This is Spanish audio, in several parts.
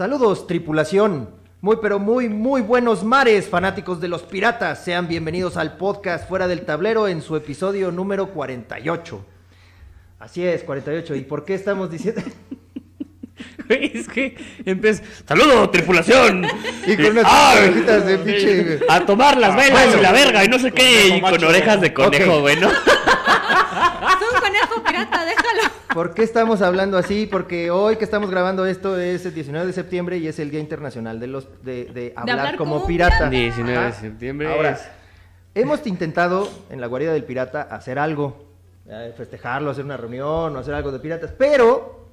Saludos, tripulación. Muy, pero muy, muy buenos mares, fanáticos de los piratas. Sean bienvenidos al podcast Fuera del Tablero en su episodio número 48. Así es, 48. ¿Y por qué estamos diciendo...? Es que empieza. ¡Saludo, tripulación! Y con unas ¡Ay! orejitas de pinche... A tomar las velas bueno. y la verga y no sé qué. Y con orejas de conejo, Ok. ¿Por qué estamos hablando así? Porque hoy que estamos grabando esto es el 19 de septiembre y es el Día Internacional de los de, de hablar, hablar como como pirata. pirata. 19 de Ajá. septiembre. Ahora, es- hemos intentado en la guarida del pirata hacer algo, eh, festejarlo, hacer una reunión o hacer algo de piratas, pero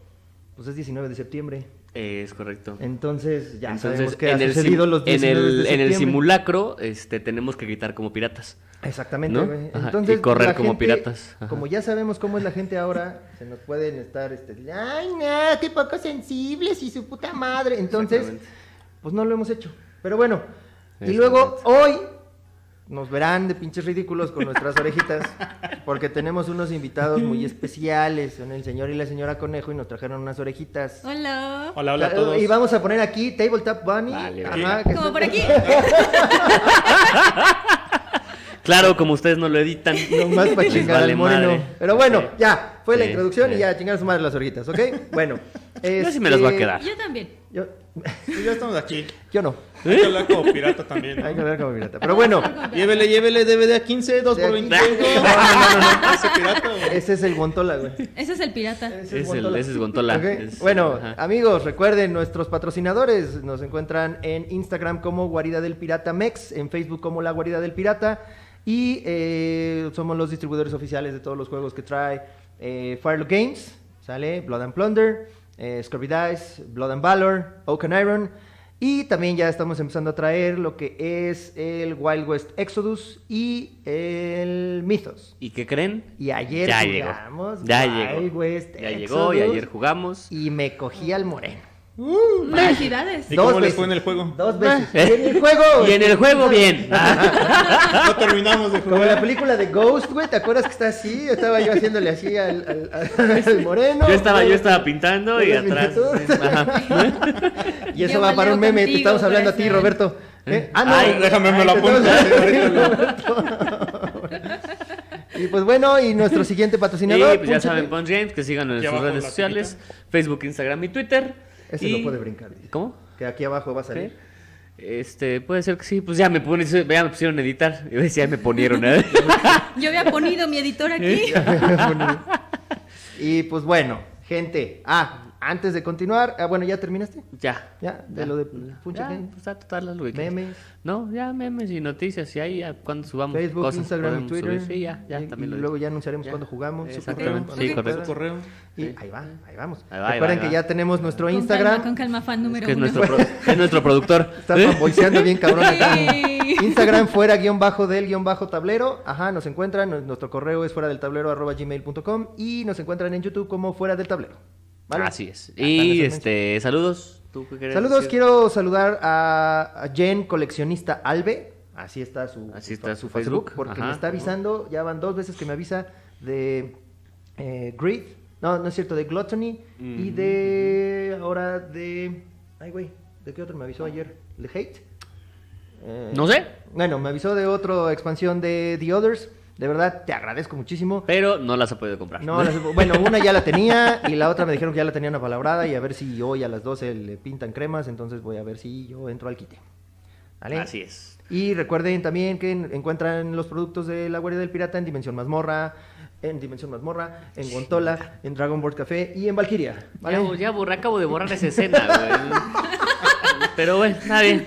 pues es 19 de septiembre. Es correcto. Entonces ya Entonces, sabemos que ha en sucedido sim- los en 19 el, de en el septiembre. simulacro este, tenemos que gritar como piratas. Exactamente, Entonces, y correr como gente, piratas. Ajá. Como ya sabemos cómo es la gente ahora, se nos pueden estar, este, ay, no, qué poco sensibles y su puta madre. Entonces, pues no lo hemos hecho. Pero bueno, y luego hoy nos verán de pinches ridículos con nuestras orejitas, porque tenemos unos invitados muy especiales, son el señor y la señora Conejo y nos trajeron unas orejitas. Hola. Hola, hola a todos. Y vamos a poner aquí Tabletop Bunny. Vale, Ajá, que Como por aquí. Claro, como ustedes no lo editan. Nomás para chingar vale al moreno. madre. Pero bueno, Sí. ya, fue la Sí, introducción y ya chingar a su madre las orejitas, ¿ok? Bueno. Yo sí me las voy a quedar. Yo también. Yo, Pues ya estamos aquí. yo no. Hay que hablar como pirata también. Hay que hablar como pirata. Pero bueno, Llévele, llévele DVD a 15, 2 De por aquí. 25. No, no, no, no. Ese pirata, güey. ese es el Guantola, güey. Ese es el pirata. Ese Es el- ese es Guantola. Es- Bueno, ajá. amigos, recuerden, nuestros patrocinadores nos encuentran en Instagram como Guarida del Pirata Mex, en Facebook como La Guarida del Pirata y eh, somos los distribuidores oficiales de todos los juegos que trae eh, Firelock Games, sale Blood and Plunder, eh, Scurvy Dice, Blood and Valor, Oak and Iron y también ya estamos empezando a traer lo que es el Wild West Exodus y el Mythos. ¿Y qué creen? Y ayer ya jugamos llegó. Ya Wild llegó. West ya llegó y Exodus. ayer jugamos. Y me cogí al moreno. Felicidades. ¿Y cómo les fue en el juego? Dos veces. Y en el juego. Y en el juego, bien. No terminamos de Como la jugar. película de Ghost, güey. ¿Te acuerdas que está así? Estaba yo haciéndole así al, al, al moreno. Yo estaba, yo estaba pintando y atrás. Y eso Yo va para un meme. Te contigo, estamos hablando a ti. Roberto. ¿Eh? Ah, no. Ay, déjame, me lo te apunto. Y pues bueno, y nuestro siguiente Y patrocinador. pues ya saben, Punch Games, que sigan en Y sus redes sociales, Facebook, Instagram y Twitter. Ese y... no puede brincar. dice. ¿Cómo? Que aquí abajo va a salir. Este, puede ser que sí, pues ya me ponen, ya me pusieron a editar. Yo decía, ya me ponieron, ¿eh? Yo había ponido mi editor aquí. y pues bueno, gente. Ah, antes de continuar. Ah, bueno, ¿ya terminaste? ya. Ya, de lo de Punch Ya, pues ya, total, lo que quieras. Memes. No, ya memes y noticias, y ahí ya cuando subamos Facebook, cosas Instagram y Twitter. subir. Sí, ya, ya, y, también y lo luego ya anunciaremos Ya. cuando jugamos. su Exactamente, correo, sí, correcto. Su correo. Y Sí. ahí va, ahí vamos. Ahí va, ahí Recuerden va, que ahí ya tenemos nuestro Con Instagram. calma, con calma, fan número Que es nuestro, pro- es nuestro productor. Está fanboyseando bien cabrón acá. Instagram fuera guion bajo del guion bajo tablero. Ajá, nos encuentran. Nuestro correo es fuera del tablero arroba gmail.com y nos encuentran en YouTube como fuera del tablero. ¿Vale? Así es. Ya Y este, saludos. ¿Tú qué Saludos, decir? quiero saludar a, Jen, coleccionista Albe. Así está su, Así está su Facebook, Porque ajá. me está avisando, ya van dos veces que me avisa de eh, Greed. No, no es cierto, de Gluttony. Y de. Ahora de. Ay, güey. ¿De qué otro me avisó ayer? ¿De Hate? Eh, No sé, Bueno, me avisó de otra expansión de The Others. De verdad, te agradezco muchísimo. pero no las ha podido comprar. No, las- bueno, una ya la tenía y la otra me dijeron que ya la tenían apalabrada y a ver si hoy a las 12 le pintan cremas, entonces voy a ver si yo entro al quite. ¿Vale? Así es. Y recuerden también que en- encuentran los productos de la Guardia del Pirata en Dimensión Mazmorra, en Dimensión Mazmorra, en Guantola, en Dragon Board Café y en Valkyria. ¿vale? Ya, ya borré, acabo de borrar esa escena, güey. Pero bueno, está bien.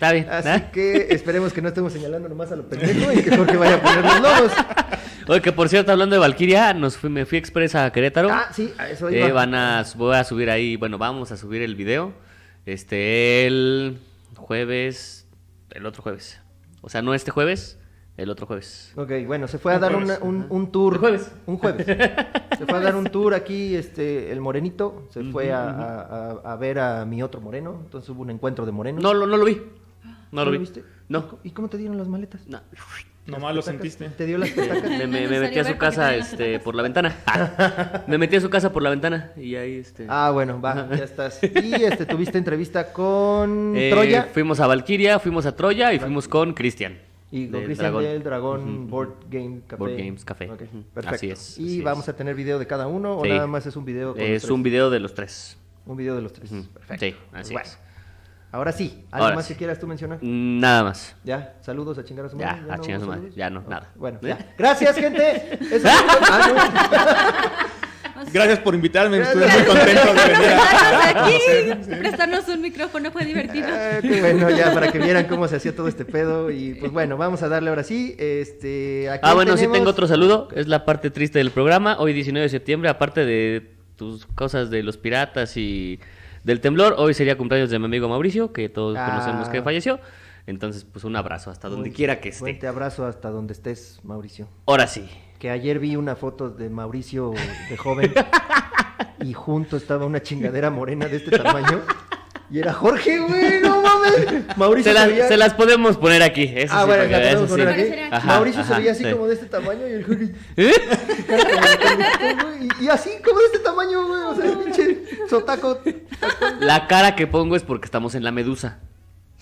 Está bien. Así ¿eh? que esperemos que no estemos señalando nomás a lo pendejo y que Jorge vaya a poner los logos. Oye, que por cierto, hablando de Valkyria, nos fui, me fui express a Querétaro. Ah, sí, a eso Eh, iba. van a, voy a subir ahí, bueno, vamos a subir el video. Este, el jueves, el otro jueves. O sea, no este jueves, el otro jueves. Ok, bueno, se fue a dar una- un, un tour. El jueves. Un jueves. Se fue a dar un tour aquí, este, el morenito. Se fue a, a- a- a ver a mi otro moreno. Entonces hubo un encuentro de morenos. No, lo- no lo vi. No, ¿No lo vi. viste? No. ¿Y cómo te dieron las maletas? No. Nomás lo sentiste. ¿Te dio las petacas? Me, me- me metí a su casa este, por la ventana. Ah, me metí a su casa por la ventana y ahí este. Ah, bueno, va, ya estás. Y este, tuviste entrevista con eh, Troya Fuimos a Valkyria, fuimos a Troya y fuimos con Cristian. y con del Cristian Dragón. del Dragón Board. Game Café. Board Games Café. Perfecto. Así es, Y así vamos es. a tener video de cada uno o Sí. nada más es un video con los Es tres? un video de los tres. Un video de los tres. Perfecto. Sí, así Bueno, es. Ahora sí, ¿algo Ahora más sí. que quieras tú mencionar? Nada más. Ya, saludos a chingar a su Ya, madre. a no chingar a su madre. Ya no, nada. Bueno, ¿Eh? ya. Gracias, gente. Eso es todo. Ah, Gracias por invitarme. Estuve muy contento de venir aquí, prestarnos un micrófono fue divertido. Ah, qué bueno, ya para que vieran cómo se hacía todo este pedo. Y pues bueno, vamos a darle ahora sí. Este, aquí Ah, bueno, sí tengo otro saludo. Es la parte triste del programa. Hoy 19 de septiembre, aparte de tus cosas de los piratas y del temblor, hoy sería cumpleaños de mi amigo Mauricio, que todos Ah. conocemos que falleció. Entonces, pues un abrazo hasta donde quiera que esté. Fuerte abrazo hasta donde estés, Mauricio. Ahora sí. Que ayer vi una foto de Mauricio de joven y junto estaba una chingadera morena de este tamaño. Y era Jorge, güey, no mames. Mauricio Se, las- se las podemos poner aquí. eso Ah, sí, bueno, la podemos eso sí. poner aquí. Ajá, Mauricio ajá, se veía así sí. como de este tamaño y el Jorge. ¿Eh? Y, y así como de este tamaño, güey. O sea, pinche sotaco. La cara que pongo es porque estamos en la medusa.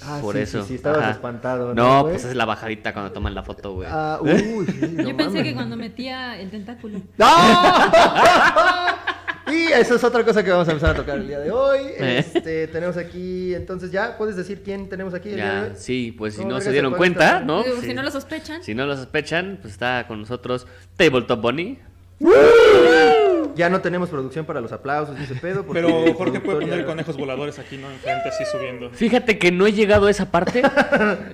Ah, Por sí, eso. Sí, sí, estabas Ajá. espantado. No, güey? pues es la bajadita cuando toman la foto, güey. Ah, uy, sí, no Yo pensé que cuando metía el tentáculo. ¡No! Y eso es otra cosa que vamos a empezar a tocar el día de hoy. Eh. Este, tenemos aquí, entonces ya, ¿puedes decir quién tenemos aquí el día de Ya, hoy? sí, pues si ¿Cómo no se dieron cuenta? ¿no? Sí. Si no lo sospechan. Si no lo sospechan, pues está con nosotros Tabletop Bunny. Ya no tenemos producción para los aplausos ni ese pedo. porque Pero Jorge puede poner ya- conejos voladores aquí, ¿no? Enfrente, así subiendo. Fíjate que no he llegado a esa parte.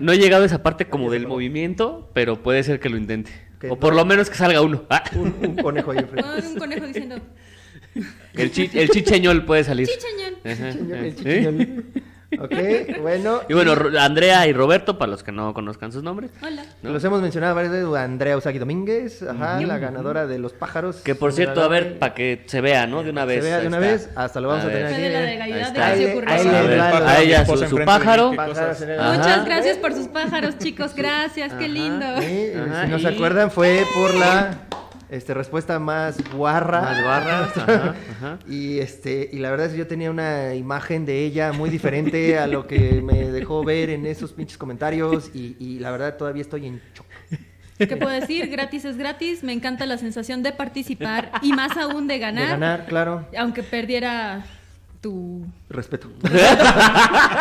No he llegado a esa parte como del movimiento, pero puede ser que lo intente. Que O por no- lo menos que salga uno. Ah, Un, un conejo ahí enfrente. Un conejo diciendo, el, chi- el chicheñol puede salir. Chicheñol, el chicheñol. Ok, bueno. Y bueno, Andrea y Roberto, para los que no conozcan sus nombres. Hola. ¿no? Los hemos mencionado varias veces. Andrea Usagi Domínguez, ajá, la ganadora de los pájaros. Que por cierto, a ver, para que se vea, ¿no? De una Se vez. vea de una vez, hasta lo vamos a tener Fue de la legalidad Ahí de está. que se Ahí- ocurrió. ahí A ella su, su pájaro. Muchas gracias por sus pájaros, chicos. Gracias, qué lindo. Sí, Ajá, si no se acuerdan, fue por la este, respuesta más guarra. Más guarras, ajá, ajá. Y este, y la verdad es que yo tenía una imagen de ella muy diferente a lo que me dejó ver en esos pinches comentarios. Y, y la verdad todavía estoy en shock. ¿Qué puedo decir? Gratis es gratis. Me encanta la sensación de participar y más aún de ganar. De ganar, claro. Aunque perdiera tu. Respeto.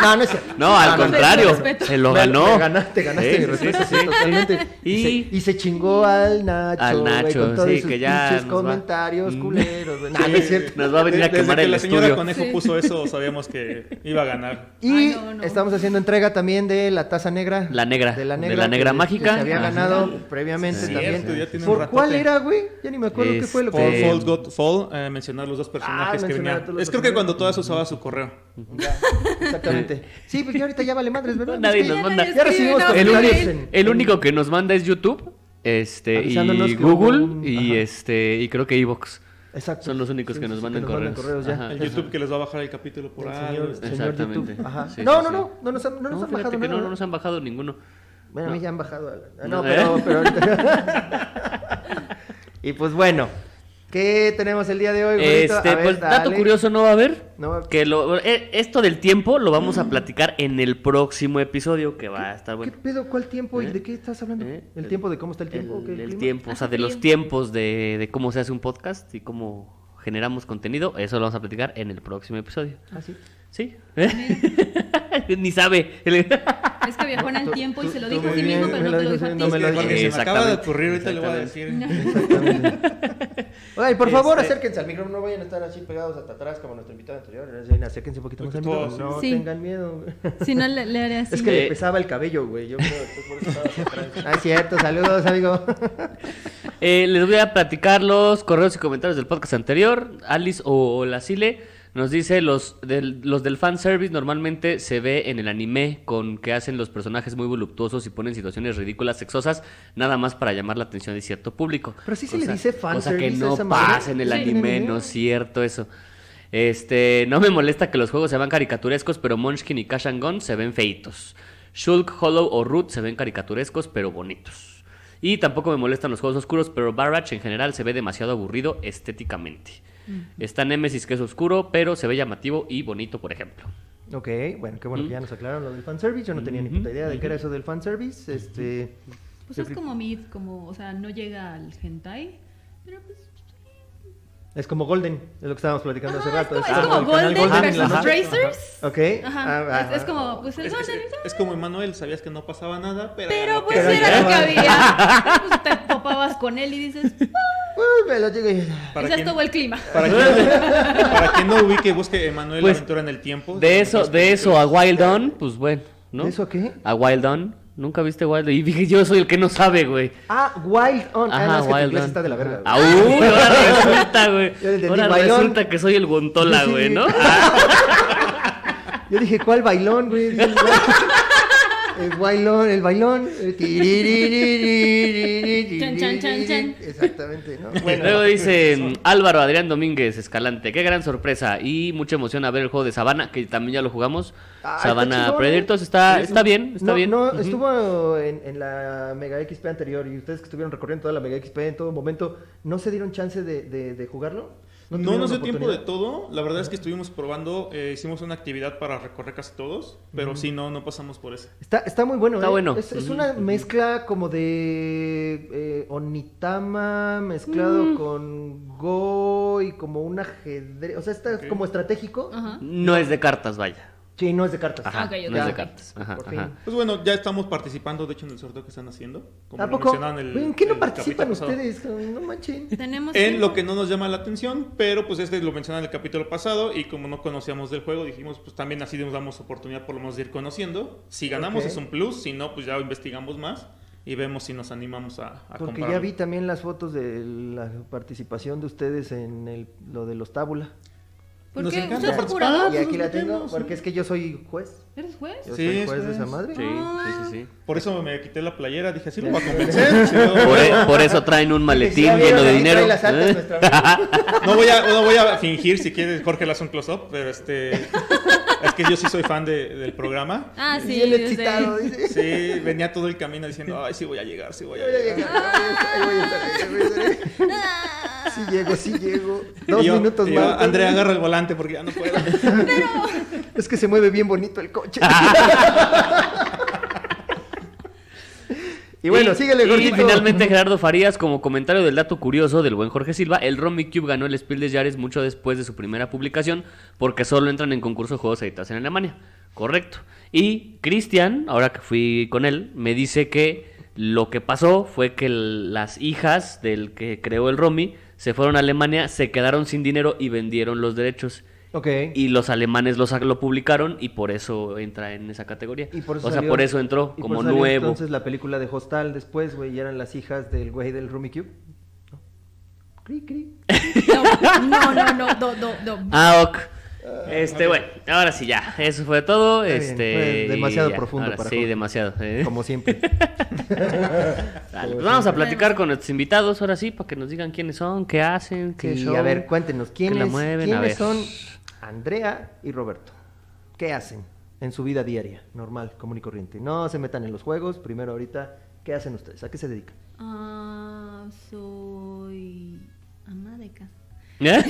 no, no es cierto. No, al no, contrario, se lo Me- ganó. me ganaste, ganaste Sí, mi respeto, sí, sí, sí. totalmente. Y, Y- se, y se chingó al Nacho, Al Nacho, con todos sí, sus que ya nos va- comentarios Mm. culeros, güey. No, no es cierto. Nos va a venir a Desde quemar que el la señora estudio. Conejo Sí. puso eso, sabíamos que iba a ganar. Y Ay, no, no. estamos haciendo entrega también de la taza negra. La negra, De la de negra. la negra que- mágica. que se había Ajá. ganado previamente Sí, también. cierto, ¿Por cuál era, güey? Ya ni me acuerdo qué fue lo Fall, que... Fall, God, Fall, eh, mencionar los dos personajes que mencionar a venían. Es creo que cuando todas usaba su correo. Ya, exactamente. Sí, pues ya ahorita ya vale madres, ¿verdad? Nadie Es que nos ya- manda. Ya recibimos El, en- el único que nos manda es YouTube, este, y Google, un- y ajá. este, y creo que Evox. Exacto. Son los únicos que nos mandan correos. ya. Ajá. El YouTube que les va a bajar el capítulo por El algo. señor, señor Exactamente. YouTube. Ajá. Sí, no, sí, no, sí. no, no nos han, no nos No, han fíjate bajado que no, no nos han bajado ninguno. Bueno, a mí ya han bajado. No, pero, pero ahorita- y pues bueno, ¿qué tenemos el día de hoy? Este, ver, pues dato curioso no va a haber. No Que lo, eh, esto del tiempo lo vamos a platicar en el próximo episodio que va a estar ¿Qué bueno. pedo? ¿Cuál tiempo? ¿Y ¿Eh? de qué estás hablando? ¿Eh? ¿El tiempo de cómo está el tiempo? qué, El, tiempo, o sea, Hace de los tiempos de, de cómo se hace un podcast y cómo generamos contenido, eso lo vamos a platicar en el próximo episodio. Ah, sí. Ni sabe. Es que viajó en el tiempo y se lo dijo a sí mismo, pero no te lo dijo, a no ti. me lo dijo. Porque se me acaba de ocurrir, ahorita le voy a decir. Exactamente. Oye, por favor, Este- acérquense al micrófono, no vayan a estar así pegados hasta atrás como nuestro invitado anterior. Acérquense un poquito más al micrófono. No tengan miedo. Si no, le, le haré así. Es que le Eh. pesaba el cabello, güey. Yo creo que por eso estaba atrás. Ah, es cierto. Saludos, amigo. Eh, les voy a platicar los correos y comentarios del podcast anterior. Alice o la Sile nos dice los del, los del fanservice normalmente se ve en el anime con que hacen los personajes muy voluptuosos y ponen situaciones ridículas, sexosas, nada más para llamar la atención de cierto público. Pero sí se le dice Cosa que fanservice a no esa madre. pasa en el Sí, anime, en el no es cierto eso. Este, no me molesta que los juegos se vean caricaturescos, pero Munchkin y Cash and Gun se ven feitos. Shulk, Hollow o Root se ven caricaturescos, pero bonitos. Y tampoco me molestan los juegos oscuros, pero Barrage en general se ve demasiado aburrido estéticamente. Está Nemesis que es oscuro, pero se ve llamativo y bonito, por ejemplo. Ok, bueno, qué bueno que ya nos aclararon lo del fanservice. Yo no tenía ni puta idea de qué era eso del fanservice. Este. Pues es como mid, como, o sea, no llega al hentai, pero pues... Es como Golden, es lo que estábamos platicando hace Ajá, es rato. como, es es como Golden Golden versus noche. Tracers. Ok. Ajá, ah, es, es ajá. como, pues el Es, Golden, es- es como Emanuel, sabías que no pasaba nada, pero... pero pues que era lo que había. Pues te topabas con él y dices, "Ah, Uy, me lo llegué. Para ese estuvo el clima. Para quien, para quien no ubique, busque Emanuel Pues, Aventura en el Tiempo. De eso, de eso a Wild On, pues bueno, ¿no? ¿De eso a qué? A Wild On. ¿Nunca viste Wild? Y dije, yo soy el que no sabe, güey. Ah, Wild On. ah, no, Ajá, que tu Wild está de la verga. Ah, uy, ahora resulta, güey. Ahora resulta que soy el Gontola, Sí, sí, güey, sí. ¿no? Ah, Yo dije, ¿cuál bailón, güey? El bailón, el bailón. Chan, chan, chan, chan. Exactamente, ¿no? Luego dice mm, Álvaro Adrián Domínguez Escalante, qué gran sorpresa y mucha emoción a ver el juego de Sabana, que también ya lo jugamos. Ah, Sabana ¿eh? está está, está bien, está bien. No, estuvo en, la Mega XP anterior y ustedes que estuvieron recorriendo toda la Mega XP en todo momento, ¿no se dieron chance de, de jugarlo? No tuvieron nos dio tiempo de todo. La verdad es que estuvimos probando, eh, hicimos una actividad para recorrer casi todos, pero sí, no, no pasamos por eso. Está, está muy bueno, Está ¿eh? bueno. Es, una mezcla como de eh, Onitama mezclado Mm. con Go y como un ajedrez. O sea, está como estratégico. No es de cartas, vaya. Sí, no es de cartas. Ajá, ok. no es de cartas. Ajá, por ajá. fin. Pues bueno, ya estamos participando, de hecho, en el sorteo que están haciendo. Como ¿A lo poco? mencionaban el- ¿En qué no el participan ustedes? No manchen. Tenemos En tiempo. lo que no nos llama la atención, pero pues este lo mencionan en el capítulo pasado y como no conocíamos del juego, dijimos pues también así nos damos oportunidad por lo menos de ir conociendo. Si ganamos es un plus, si no pues ya investigamos más y vemos si nos animamos a, a Porque comprarlo. ya vi también las fotos de la participación de ustedes en el, lo de los tábula. ¿Por Nos qué? encanta ¿Usted es participar. jurado? y aquí la tengo, metemos, porque sí. es que yo soy juez. ¿Eres juez? Yo Sí, soy es juez de esa madre. Sí, sí, sí, sí. Por eso me quité la playera, dije, así lo voy a convencer. si no, Por, e- por eso traen un maletín Ya vieron, lleno de ahí dinero. trae las altas ¿eh? no voy a, no voy a fingir si quieres, Jorge le hace un close-up, pero este... Es que yo sí soy fan de- del programa. Ah, sí. Bien excitado, dice. Sí, venía todo el camino diciendo, ay, sí voy a llegar, sí voy a llegar. Sí llego, sí llego. Dos Y yo- minutos y yo, más. Andrea, agarra el volante porque ya no puedo. Es que se mueve bien bonito el coche. y bueno, síguele, Y finalmente Gerardo Farías, como comentario del dato curioso del buen Jorge Silva, el Romy Cube ganó el Spiel des Jahres mucho después de su primera publicación, porque solo entran en concurso de juegos editados en Alemania. Correcto. Y Cristian, ahora que fui con él, me dice que lo que pasó fue que el- las hijas del que creó el Romy se fueron a Alemania, se quedaron sin dinero y vendieron los derechos. Ok. Y los alemanes lo, lo publicaron y por eso entra en esa categoría. Y por eso o sea, salió- por eso entró y por como eso salió nuevo. Entonces la película de Hostal después, güey, y eran las hijas del güey del Rumi Cube. ¿No? Cri, cri. No, no, no, no, no, no, no. Ah, ok. Este, bueno, ahora sí ya, eso fue todo. Está bien, este, fue demasiado ya, profundo ahora para Sí, demasiado. eh. Como siempre. Dale, pues vamos a platicar con nuestros invitados ahora sí, para que nos digan quiénes son, qué hacen, qué Sí, show. a ver, cuéntenos, ¿quiénes, la mueven, a ¿quiénes ver. son Andrea y Roberto? ¿Qué hacen en su vida diaria, normal, común y corriente? No se metan en los juegos, primero ahorita, ¿qué hacen ustedes? ¿A qué se dedican? Ah, soy ama de casa. ¿Eh?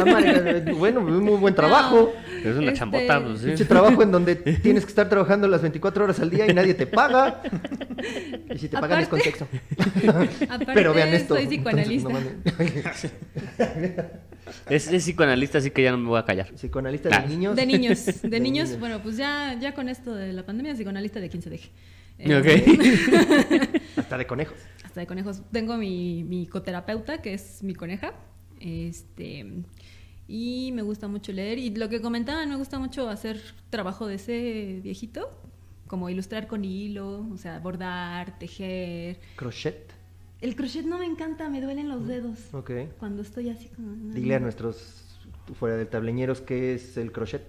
Ah, madre, bueno, muy buen trabajo. Es una Este, chambota, pues sí. Trabajo en donde tienes que estar trabajando las 24 horas al día y nadie te paga. Y si te pagan es con Aparte- sexo. Aparte, Pero vean esto. soy psicoanalista. Entonces, no mames. Es, es psicoanalista, así que ya no me voy a callar. Psicoanalista de niños. De niños, de, niños, bueno, pues ya, ya con esto de la pandemia, psicoanalista de quien se deje. Eh, Ok. Hasta de conejos. hasta de conejos. Tengo mi, mi coterapeuta, que es mi coneja. Este. Y me gusta mucho leer. Y lo que comentaban, me gusta mucho hacer trabajo de ese viejito. Como ilustrar con hilo, o sea, bordar, tejer. Crochet. El crochet no me encanta, me duelen los dedos. Ok. Cuando estoy así como. Dile a nuestros fuera del tableñeros qué es el crochet.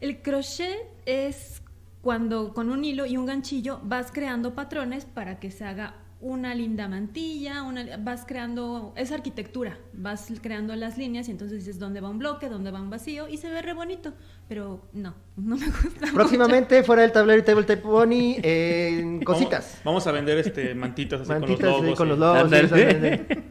El crochet es cuando con un hilo y un ganchillo vas creando patrones para que se haga una linda mantilla, una, vas creando, es arquitectura, vas creando las líneas y entonces dices dónde va un bloque, dónde va un vacío y se ve re bonito, pero no, no me gusta. mucho. Próximamente, fuera del tablero y Tabletop Pony, en cositas. Vamos, vamos a vender este mantitas así Mantitas con los logos. con y- los logos. Ándale. sí, exactamente.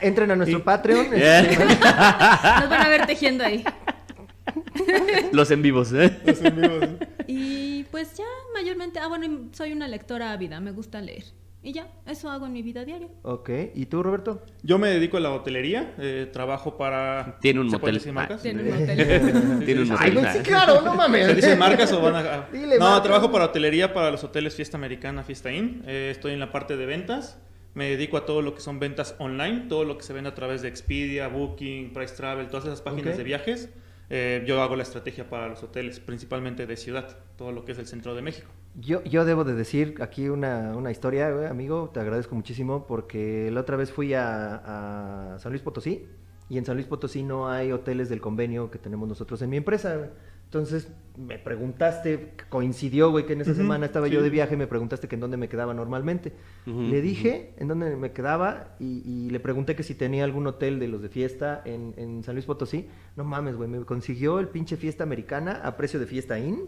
Entren a nuestro Patreon. Yeah. este, Nos van a ver tejiendo ahí. Los en vivos, ¿eh? Los en vivos. Y pues ya, mayormente, ah, bueno, soy una lectora ávida, me gusta leer. Y ya, eso hago en mi vida diaria. Ok, ¿y tú, Roberto? Yo me dedico a la hotelería, eh, trabajo para... Tiene un ¿Se puede motel. decir marcas? Tiene un hotel. Tiene un Ay, motel. güey, sí, claro, no mames. ¿Se dicen marcas o van a.? Dile no, trabajo para hotelería para los hoteles Fiesta Americana, Fiesta Inn. Eh, estoy en la parte de ventas. Me dedico a todo lo que son ventas online, todo lo que se vende a través de Expedia, Booking, Price Travel, todas esas páginas de viajes. Eh, yo hago la estrategia para los hoteles, principalmente de ciudad, todo lo que es el centro de México. Yo, yo debo de decir aquí una, una historia, amigo, te agradezco muchísimo porque la otra vez fui a, a San Luis Potosí y en San Luis Potosí no hay hoteles del convenio que tenemos nosotros en mi empresa. Entonces me preguntaste, coincidió, güey, que en esa semana estaba sí. yo de viaje y me preguntaste que en dónde me quedaba normalmente. Le dije en dónde me quedaba y, y le pregunté que si tenía algún hotel de los de fiesta en, en San Luis Potosí. No mames, güey, me consiguió el pinche fiesta americana a precio de fiesta in.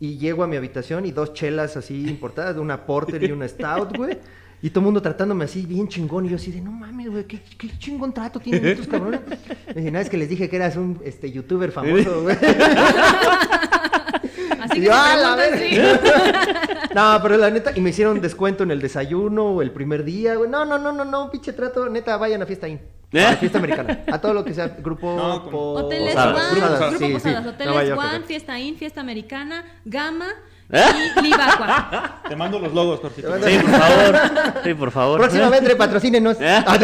Y llego a mi habitación y dos chelas así importadas, de una porter y una stout, güey. Y todo el mundo tratándome así, bien chingón. Y yo así de, no mames, güey, ¿qué, qué chingón trato tienen estos cabrones. Me dije, nada, es que les dije que eras un este, youtuber famoso, güey. Así Y que yo, "Ah, la preguntas, verga". sí. No, pero la neta, y me hicieron descuento en el desayuno o el primer día, güey. No, no, no, no, no, pinche trato, neta, vayan a fiesta in. A la fiesta americana. A todo lo que sea grupo No, con- po- Hoteles Posadas. One, Posadas, Grupo sí, sí. Posadas, No Hoteles a One, cagar. Fiesta In, Fiesta Americana, Gama ¿Eh? Y Libacua. Te mando los logos, Jorgito. Sí, por favor. Sí, por favor. Próximamente patrocínenos. ¿Eh? Ah,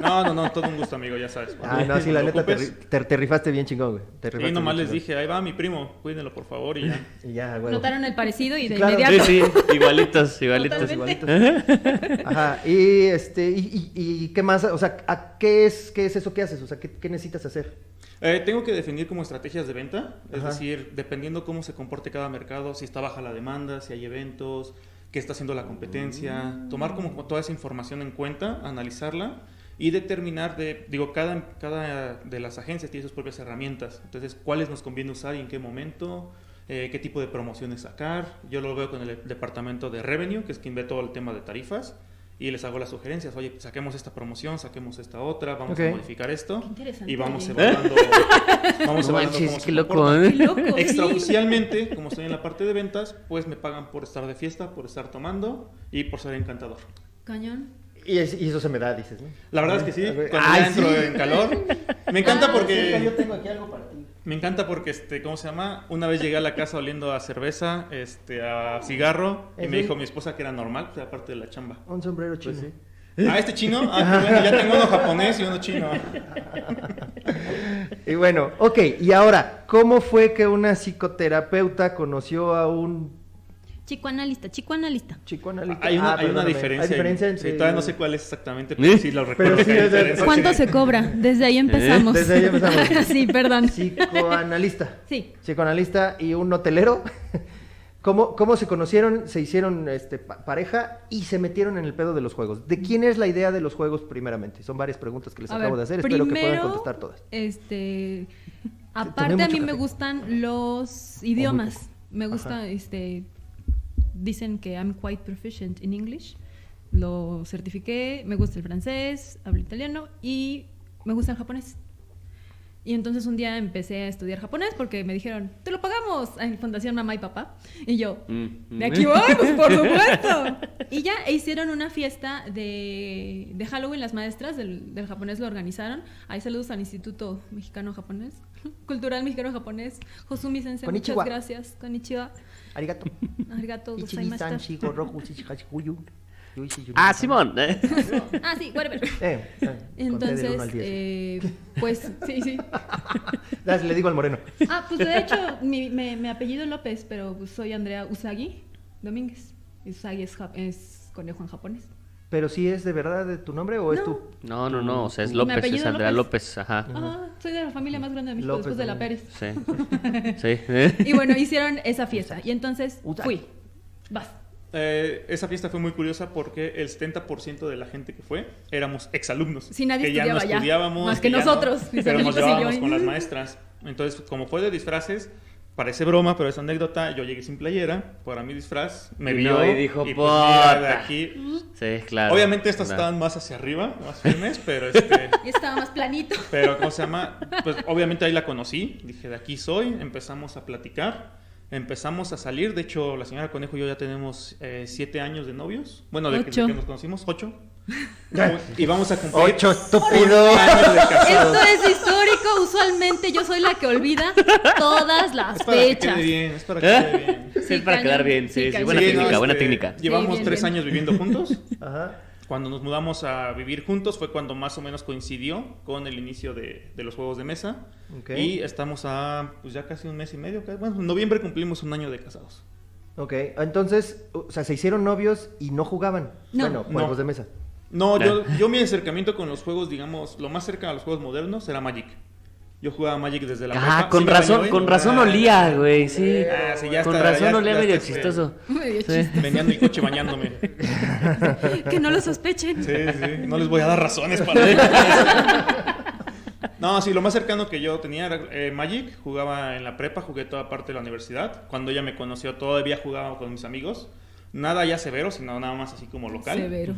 no. No, no, todo un gusto, amigo, ya sabes. Ah, no, sí, la neta, te, te- te rifaste bien chingón, güey. Te Y nomás les chingón. dije, ahí va mi primo, cuídenlo por favor y ya. Y ya, güey. Notaron el parecido y de Claro. inmediato. Sí, sí, igualitos, igualitos. Totalmente. Ajá, y este, y, y- y qué más, o sea, ¿a qué es, qué es eso que haces? O sea, ¿qué, qué necesitas hacer? Eh, tengo que definir como estrategias de venta, es Ajá. decir, dependiendo cómo se comporte cada mercado, si está baja la demanda, si hay eventos, qué está haciendo la competencia, tomar como toda esa información en cuenta, analizarla y determinar de, digo, cada, cada de las agencias tiene sus propias herramientas, entonces, cuáles nos conviene usar y en qué momento, eh, qué tipo de promociones sacar. Yo lo veo con el departamento de revenue, que es quien ve todo el tema de tarifas. Y les hago las sugerencias, oye, saquemos esta promoción, saquemos esta otra, vamos Ok. a modificar esto Qué interesante, y vamos oye. evaluando, vamos No evaluando manches, cómo se qué loco, comporta. ¿eh? Qué loco, sí. Extraoficialmente, como estoy en la parte de ventas, pues me pagan por estar de fiesta, por estar tomando y por ser encantador. Cañón. Y, es- y eso se me da, dices, ¿no? La verdad es que sí, cuando Ay, ya entro sí. en calor, me encanta Ah, porque Yo tengo aquí algo para ti. me encanta porque este, ¿cómo se llama? Una vez llegué a la casa oliendo a cerveza, este, a cigarro y ¿Es me dijo mi esposa que era normal, pues, aparte de la chamba. Un sombrero chino. Ah, este chino, ah, bueno, ya tengo uno japonés y uno chino. Y bueno, ok, y ahora, ¿cómo fue que una psicoterapeuta conoció a un Chico analista, chico analista. chico analista? Hay una, Ah, hay una diferencia. Hay diferencia sí, entre... todavía no sé cuál es exactamente, pero sí lo recuerdo. Sí. ¿Cuánto se cobra? Desde ahí empezamos. Desde ahí empezamos. sí, perdón. Psicoanalista. Sí. Psicoanalista y un hotelero. ¿Cómo, ¿Cómo se conocieron? Se hicieron este, pa- pareja y se metieron en el pedo de los juegos. ¿De quién es la idea de los juegos primeramente? Son varias preguntas que les A acabo ver, de hacer. Espero que puedan contestar todas. Este, aparte a mí me gustan los idiomas. Me gusta, Ajá. este, dicen que I'm quite proficient in English. Lo certifiqué. Me gusta el francés, hablo italiano y me gusta el japonés. Y entonces un día empecé a estudiar japonés porque me dijeron, te lo pagamos en Fundación Mamá y Papá. Y yo, Mm. de aquí voy, pues por supuesto. Y ya e hicieron una fiesta de, de Halloween, las maestras del, del japonés lo organizaron. Ahí saludos al Instituto Mexicano Japonés, Cultural Mexicano Japonés. Josumi Sensei, Konnichiwa. muchas gracias. Konnichiwa. Arigato. Arigato Ah, Simón. ¿eh? Ah, sí, whatever. Eh, eh, Entonces, eh, pues sí, sí. Le digo al moreno. Ah, pues de hecho, mi, me, me apellido López, pero pues soy Andrea Usagi Domínguez. Usagi es, conejo en japonés. Pero sí es de verdad de tu nombre o es tu. No, no, no. O sea, es Mi López, es Andrea López. López. Ajá. Ah, soy de la familia más grande de México López, después de la. Pérez. Sí. Sí. Y bueno, hicieron esa fiesta. Y entonces Usagi. fui. Vas. Eh, esa fiesta fue muy curiosa porque el 70% de la gente que fue éramos exalumnos. Sí, nadie que ya no estudiaba ya, estudiábamos. más que no- nosotros, mis pero nos y llevábamos con las maestras. Entonces, como fue de disfraces, parece broma, pero es anécdota. Yo llegué sin playera para mi disfraz. Me Y vio no, y dijo, pues, mira, de aquí. Sí, claro. Obviamente estas Claro. estaban más hacia arriba, más firmes, pero este. Y estaba más planito. Pero, ¿cómo se llama? Pues obviamente ahí la conocí. Dije, de aquí soy. Empezamos a platicar. Empezamos a salir. De hecho, la señora Conejo y yo ya tenemos eh, siete años de novios. Bueno, de que, de que nos conocimos, ocho. y vamos a cumplir Ocho, estúpido. años de casados. Esto es histórico. Usualmente yo soy la que olvida todas las Es para que fechas. quede bien, es para que quede bien. Sí, Sí, es para cañón. quedar bien. Sí, Sí, sí, buena Sí, técnica, no, buena este, técnica. Llevamos Sí, bien, tres bien. años viviendo juntos. Ajá. Cuando nos mudamos a vivir juntos fue cuando más o menos coincidió con el inicio de, de los juegos de mesa. Y estamos a pues ya casi un mes y medio. Bueno, en noviembre cumplimos un año de casados. Ok, entonces, o sea, se hicieron novios y no jugaban. No. Bueno, juegos No. de mesa. No, yo, yo mi acercamiento con los juegos, digamos, lo más cerca a los juegos modernos era Magic. Yo jugaba Magic desde la Ah, prepa. con Sí razón, con razón Ah, olía, güey, sí. Ah, sí, ya con está, razón ya- olía ya medio está, chistoso. Medio Sí. Venía en mi coche bañándome. Que no lo sospechen. Sí, sí, no les voy a dar razones para No, sí, lo más cercano que yo tenía era eh, Magic. Jugaba en la prepa, jugué toda parte de la universidad. Cuando ella me conoció, todavía jugaba con mis amigos. Nada ya severo, sino nada más así como local. Severo.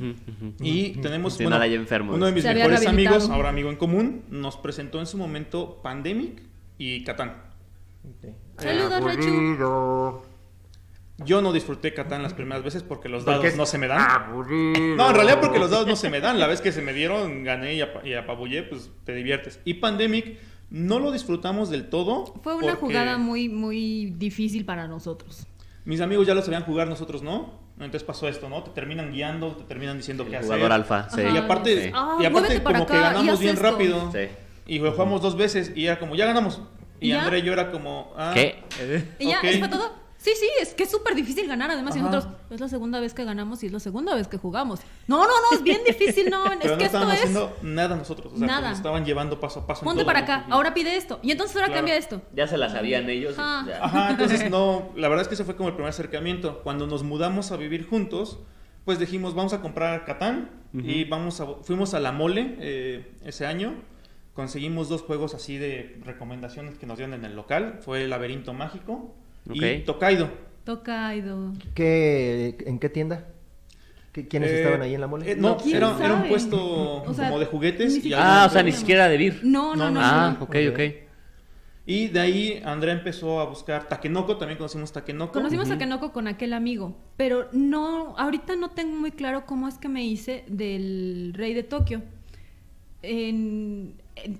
Y tenemos Sí, nada ya enfermo. uno de mis Se mejores amigos, ahora amigo en común, nos presentó en su momento Pandemic y Catán. Saludos, Rechu. Yo no disfruté Catán las primeras veces porque los dados no se me dan. Aburrido. No, en realidad porque los dados no se me dan. La vez que se me dieron, gané y, apa- y apabullé, pues te diviertes. Y Pandemic no lo disfrutamos del todo. Fue una porque jugada muy, muy difícil para nosotros. Mis amigos ya lo sabían jugar, nosotros no. Entonces pasó esto, ¿no? Te terminan guiando, te terminan diciendo El qué jugador hacer. alfa, sí. Y aparte, Sí. Ah, y aparte como que acá ganamos bien esto. rápido. Sí. Y jugamos dos veces y era como, ya ganamos. Y ¿Ya? André y yo era como, ah, ¿Qué? ¿Y ya? Ok. ¿Eso fue todo? Sí, sí, es que es súper difícil ganar. Además, y nosotros, es la segunda vez que ganamos y es la segunda vez que jugamos. No, no, no, es bien difícil, no. es Pero no que esto es. haciendo nada nosotros. O sea, Nada. nos estaban llevando paso a paso. Ponte todo. para acá, ahora pide esto. Y entonces ahora Claro. cambia esto. Ya se la sabían ellos. Ah. ya. Ajá, entonces no, la verdad es que ese fue como el primer acercamiento. Cuando nos mudamos a vivir juntos, pues dijimos, vamos a comprar Catán y vamos a, fuimos a la mole eh, ese año. Conseguimos dos juegos así de recomendaciones que nos dieron en el local. Fue el Laberinto Mágico y Ok. Tokaido. Tokaido. ¿Qué, ¿En qué tienda? ¿Qué- ¿Quiénes Eh, estaban ahí en la mole? eh, no, ¿Quién era, era un puesto O sea, como de juguetes. y Ah, o sea, ni siquiera de Vir. No, no, no. No, Ah, no. ok, ok. Y de ahí Andrea empezó a buscar Takenoko, también conocimos Takenoko. Conocimos a Kenoko con aquel amigo, pero no, ahorita no tengo muy claro cómo es que me hice del Rey de Tokio. En-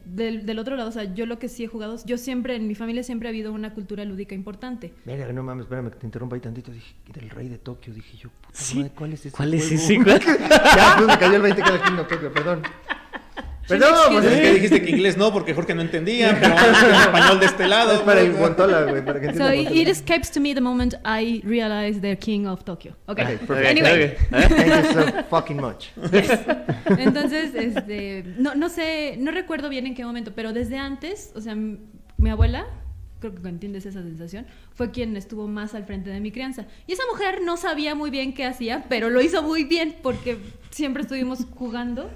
del, del otro lado, o sea, yo lo que sí he jugado, yo siempre, en mi familia siempre ha habido una cultura lúdica importante. Verga, no mames, espérame que te interrumpa ahí tantito. Dije, del rey de Tokio. Dije yo, puta Sí. madre, ¿cuál es ese ¿Cuál es ese? ¿Cuál? ya, pues me cayó el 20 cada quien no Tokio, perdón. Perdón, pues Pues es que dijiste que inglés no, porque Jorge no entendía, pero español de este lado. Es para güey, para que So it, Guantola. it escapes to me the moment I realize the king of Tokyo. Okay. Okay. Thank you so fucking much. Entonces, este, no, no sé, no recuerdo bien en qué momento, pero desde antes, o sea, mi abuela, creo que entiendes esa sensación, fue quien estuvo más al frente de mi crianza. Y esa mujer no sabía muy bien qué hacía, pero lo hizo muy bien porque siempre estuvimos jugando.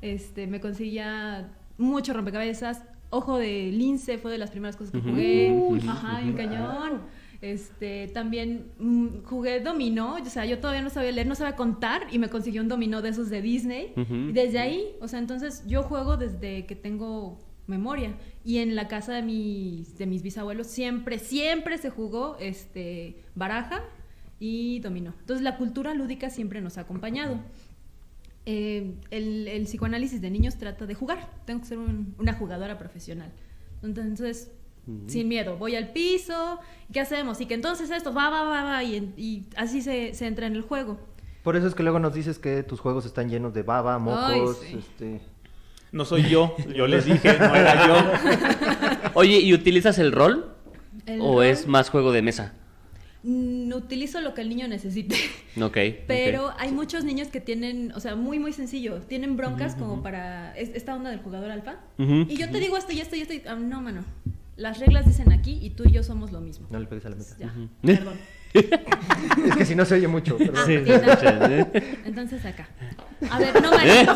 Este, me conseguía mucho rompecabezas. Ojo de lince fue de las primeras cosas que jugué. Ajá, en cañón. Este, también mm, jugué dominó, o sea, yo todavía no sabía leer, no sabía contar y me consiguió un dominó de esos de Disney. Y desde ahí, o sea, entonces yo juego desde que tengo memoria y en la casa de mis de mis bisabuelos siempre siempre se jugó este baraja y dominó. Entonces la cultura lúdica siempre nos ha acompañado. Eh, el, el psicoanálisis de niños trata de jugar. Tengo que ser un- una jugadora profesional. Entonces, sin miedo, voy al piso, ¿qué hacemos? Y que entonces esto va, va, va, va, y, así se, se entra en el juego. Por eso es que luego nos dices que tus juegos están llenos de baba, mocos, sí. este... No soy yo, yo les dije, no era yo. Oye, ¿y utilizas el rol? El ¿O rol- es más juego de mesa? Mm, utilizo lo que el niño necesite. Ok. Pero hay muchos niños que tienen, o sea, muy, muy sencillo. Tienen broncas como para es- esta onda del jugador alfa. Y yo te digo esto y esto y esto. y- ah, no, mano. Las reglas dicen aquí y tú y yo somos lo mismo. No le pegues a la mesa. Ya, perdón. Es que si no se oye mucho. perdón. Sí, nada. escuchas, ¿eh? Entonces acá. A ver, no manejo.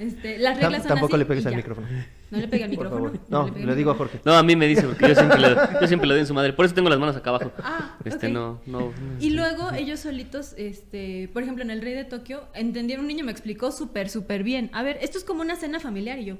este, las reglas son Tampoco así le pegues al ya. micrófono. No le pegue al micrófono. favor. No, le digo a. Jorge. No, a mí me dice, porque yo siempre, le, yo siempre le doy en su madre. Por eso tengo las manos acá abajo. Ah, Este, ok. no, no. Y luego ellos solitos, este, por ejemplo, en el Rey de Tokio, entendieron, un niño me explicó súper, súper bien. A ver, esto es como una cena familiar y yo,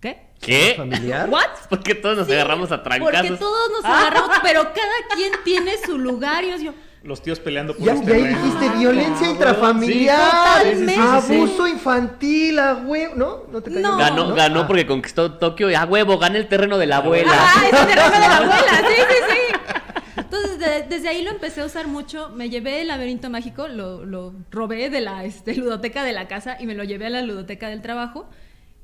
¿qué? ¿Qué? ¿Familiar? ¿What? Porque todos nos Sí, agarramos a trancazos. Porque todos nos agarramos, pero cada quien tiene su lugar y yo, Los tíos peleando por Ya, este ya ahí dijiste Ah, violencia cabrón. intrafamiliar, Sí, abuso infantil, a huevo, ¿no? ¿No te cayó No. Ganó, no? ganó Ah. porque conquistó Tokio y a huevo, gana el terreno de la abuela. ¡Ah, ese terreno de la abuela! Sí, sí, sí. Entonces, de- desde ahí lo empecé a usar mucho. Me llevé el laberinto mágico, lo, lo robé de la este, ludoteca de la casa y me lo llevé a la ludoteca del trabajo.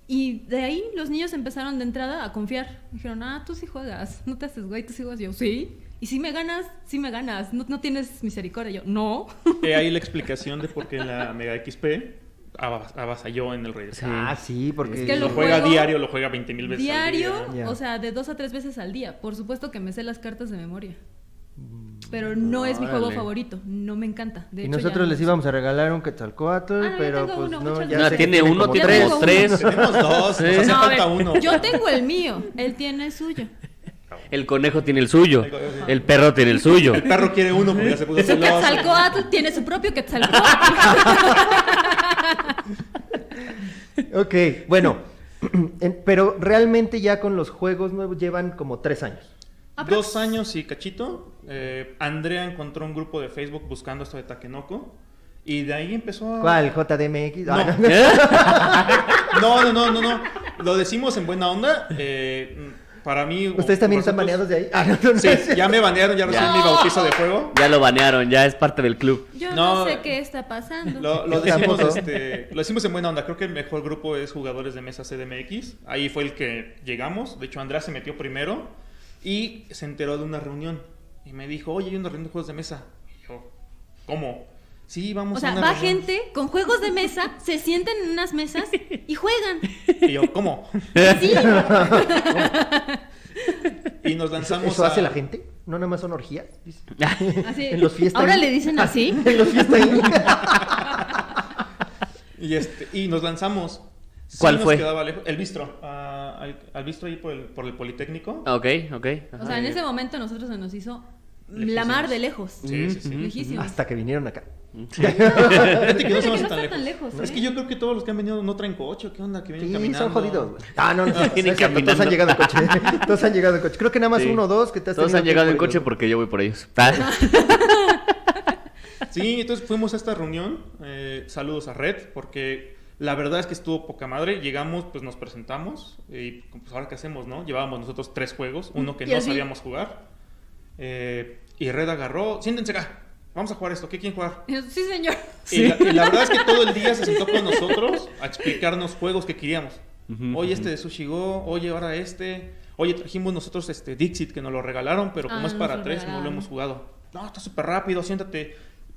Y de ahí los niños empezaron de entrada a confiar. Dijeron, ah, tú sí juegas, no te haces güey, tú sí juegas. Yo, sí. Y si me ganas, sí me ganas, no, no tienes misericordia. Yo, no. He ahí la explicación de por qué la Mega XP avas- avasalló en el Rey. Sí. Ah, sí, porque... Es que Lo lo juega diario, lo juega 20 mil veces Diario, al día. O sea, de dos a tres veces al día. Por supuesto que me sé las cartas de memoria. Pero no es mi juego favorito, no me encanta. De y hecho, nosotros ya les no- íbamos a regalar un Quetzalcoatl, Ah, pero tengo pues uno, no, ya No, tiene uno, tiene tres. Tenemos dos, Sí. nos hace No, falta ver, uno. Yo tengo el mío, él tiene el suyo. El conejo tiene el suyo. El perro tiene el suyo. El perro quiere uno porque ya se puso celoso. Quetzalcoatl tiene su propio Quetzalcoatl. Ok, bueno, en- pero realmente ya con los juegos nuevos llevan como tres años. Dos años y cachito. eh, Andrea encontró un grupo de Facebook buscando esto de Takenoko. Y de ahí empezó a... ¿Cuál? JDMX. No. Ah, no. No, no, no, no, no. Lo decimos en buena onda. eh, para mí... ¿Ustedes también están baneados de ahí? Ah, no, no, no Sí, ya me banearon, ya recibí mi bautizo de fuego. Ya lo banearon, ya es parte del club. Yo no, No. sé qué está pasando. Lo, lo decimos, este, lo decimos en buena onda. Creo que el mejor grupo es jugadores de mesa CDMX. Ahí fue el que llegamos. De hecho, Andrea se metió primero y se enteró de una reunión. Y me dijo, oye, hay una reunión de juegos de mesa. Y yo, ¿cómo? Sí, vamos O sea, a una va reunión". gente con juegos de mesa, se sienten en unas mesas y juegan. Y yo, ¿cómo? Sí. Y nos lanzamos ¿Eso a- hace la gente? ¿No nada más son orgías? Así. En los fiestas. Ahora le dicen así. en los fiestas. Y, este, y nos lanzamos. Sí ¿Cuál nos fue? quedaba lejos. El bistro. ah, al, al bistro ahí por el, por el Politécnico. Ok, ok. O sea, en ese momento a nosotros se nos hizo la mar de lejos. Sí, sí, sí. Lejísimos. Hasta que vinieron acá. Fíjate que no se tan lejos. Es ¿eh? que yo creo que todos los que han venido no traen coche. ¿Qué onda? Que vienen Sí, caminando. son jodidos, güey. Ah, no, no, no, no es todos han llegado en coche. todos han llegado en coche. Creo que nada más Sí. uno o dos que te has Todos han llegado en coche ellos. porque yo voy por ellos. Ah. Sí, entonces fuimos a esta reunión. eh, saludos a Red, porque la verdad es que estuvo poca madre. Llegamos, pues nos presentamos. Y pues ahora qué hacemos, ¿no? Llevábamos nosotros tres juegos, uno que no así. sabíamos jugar. eh, y Red agarró, siéntense acá. Vamos a jugar esto. ¿Qué quieren jugar? Sí, señor. Y, la, y la verdad es que todo el día se sentó con nosotros a explicarnos juegos que queríamos. Ujú, Oye, ujú. este de Sushi Go, oye, ahora este. Oye, trajimos nosotros este Dixit que nos lo regalaron, pero como Ah, es para tres, no lo regalaron. hemos jugado. No, está súper rápido, siéntate.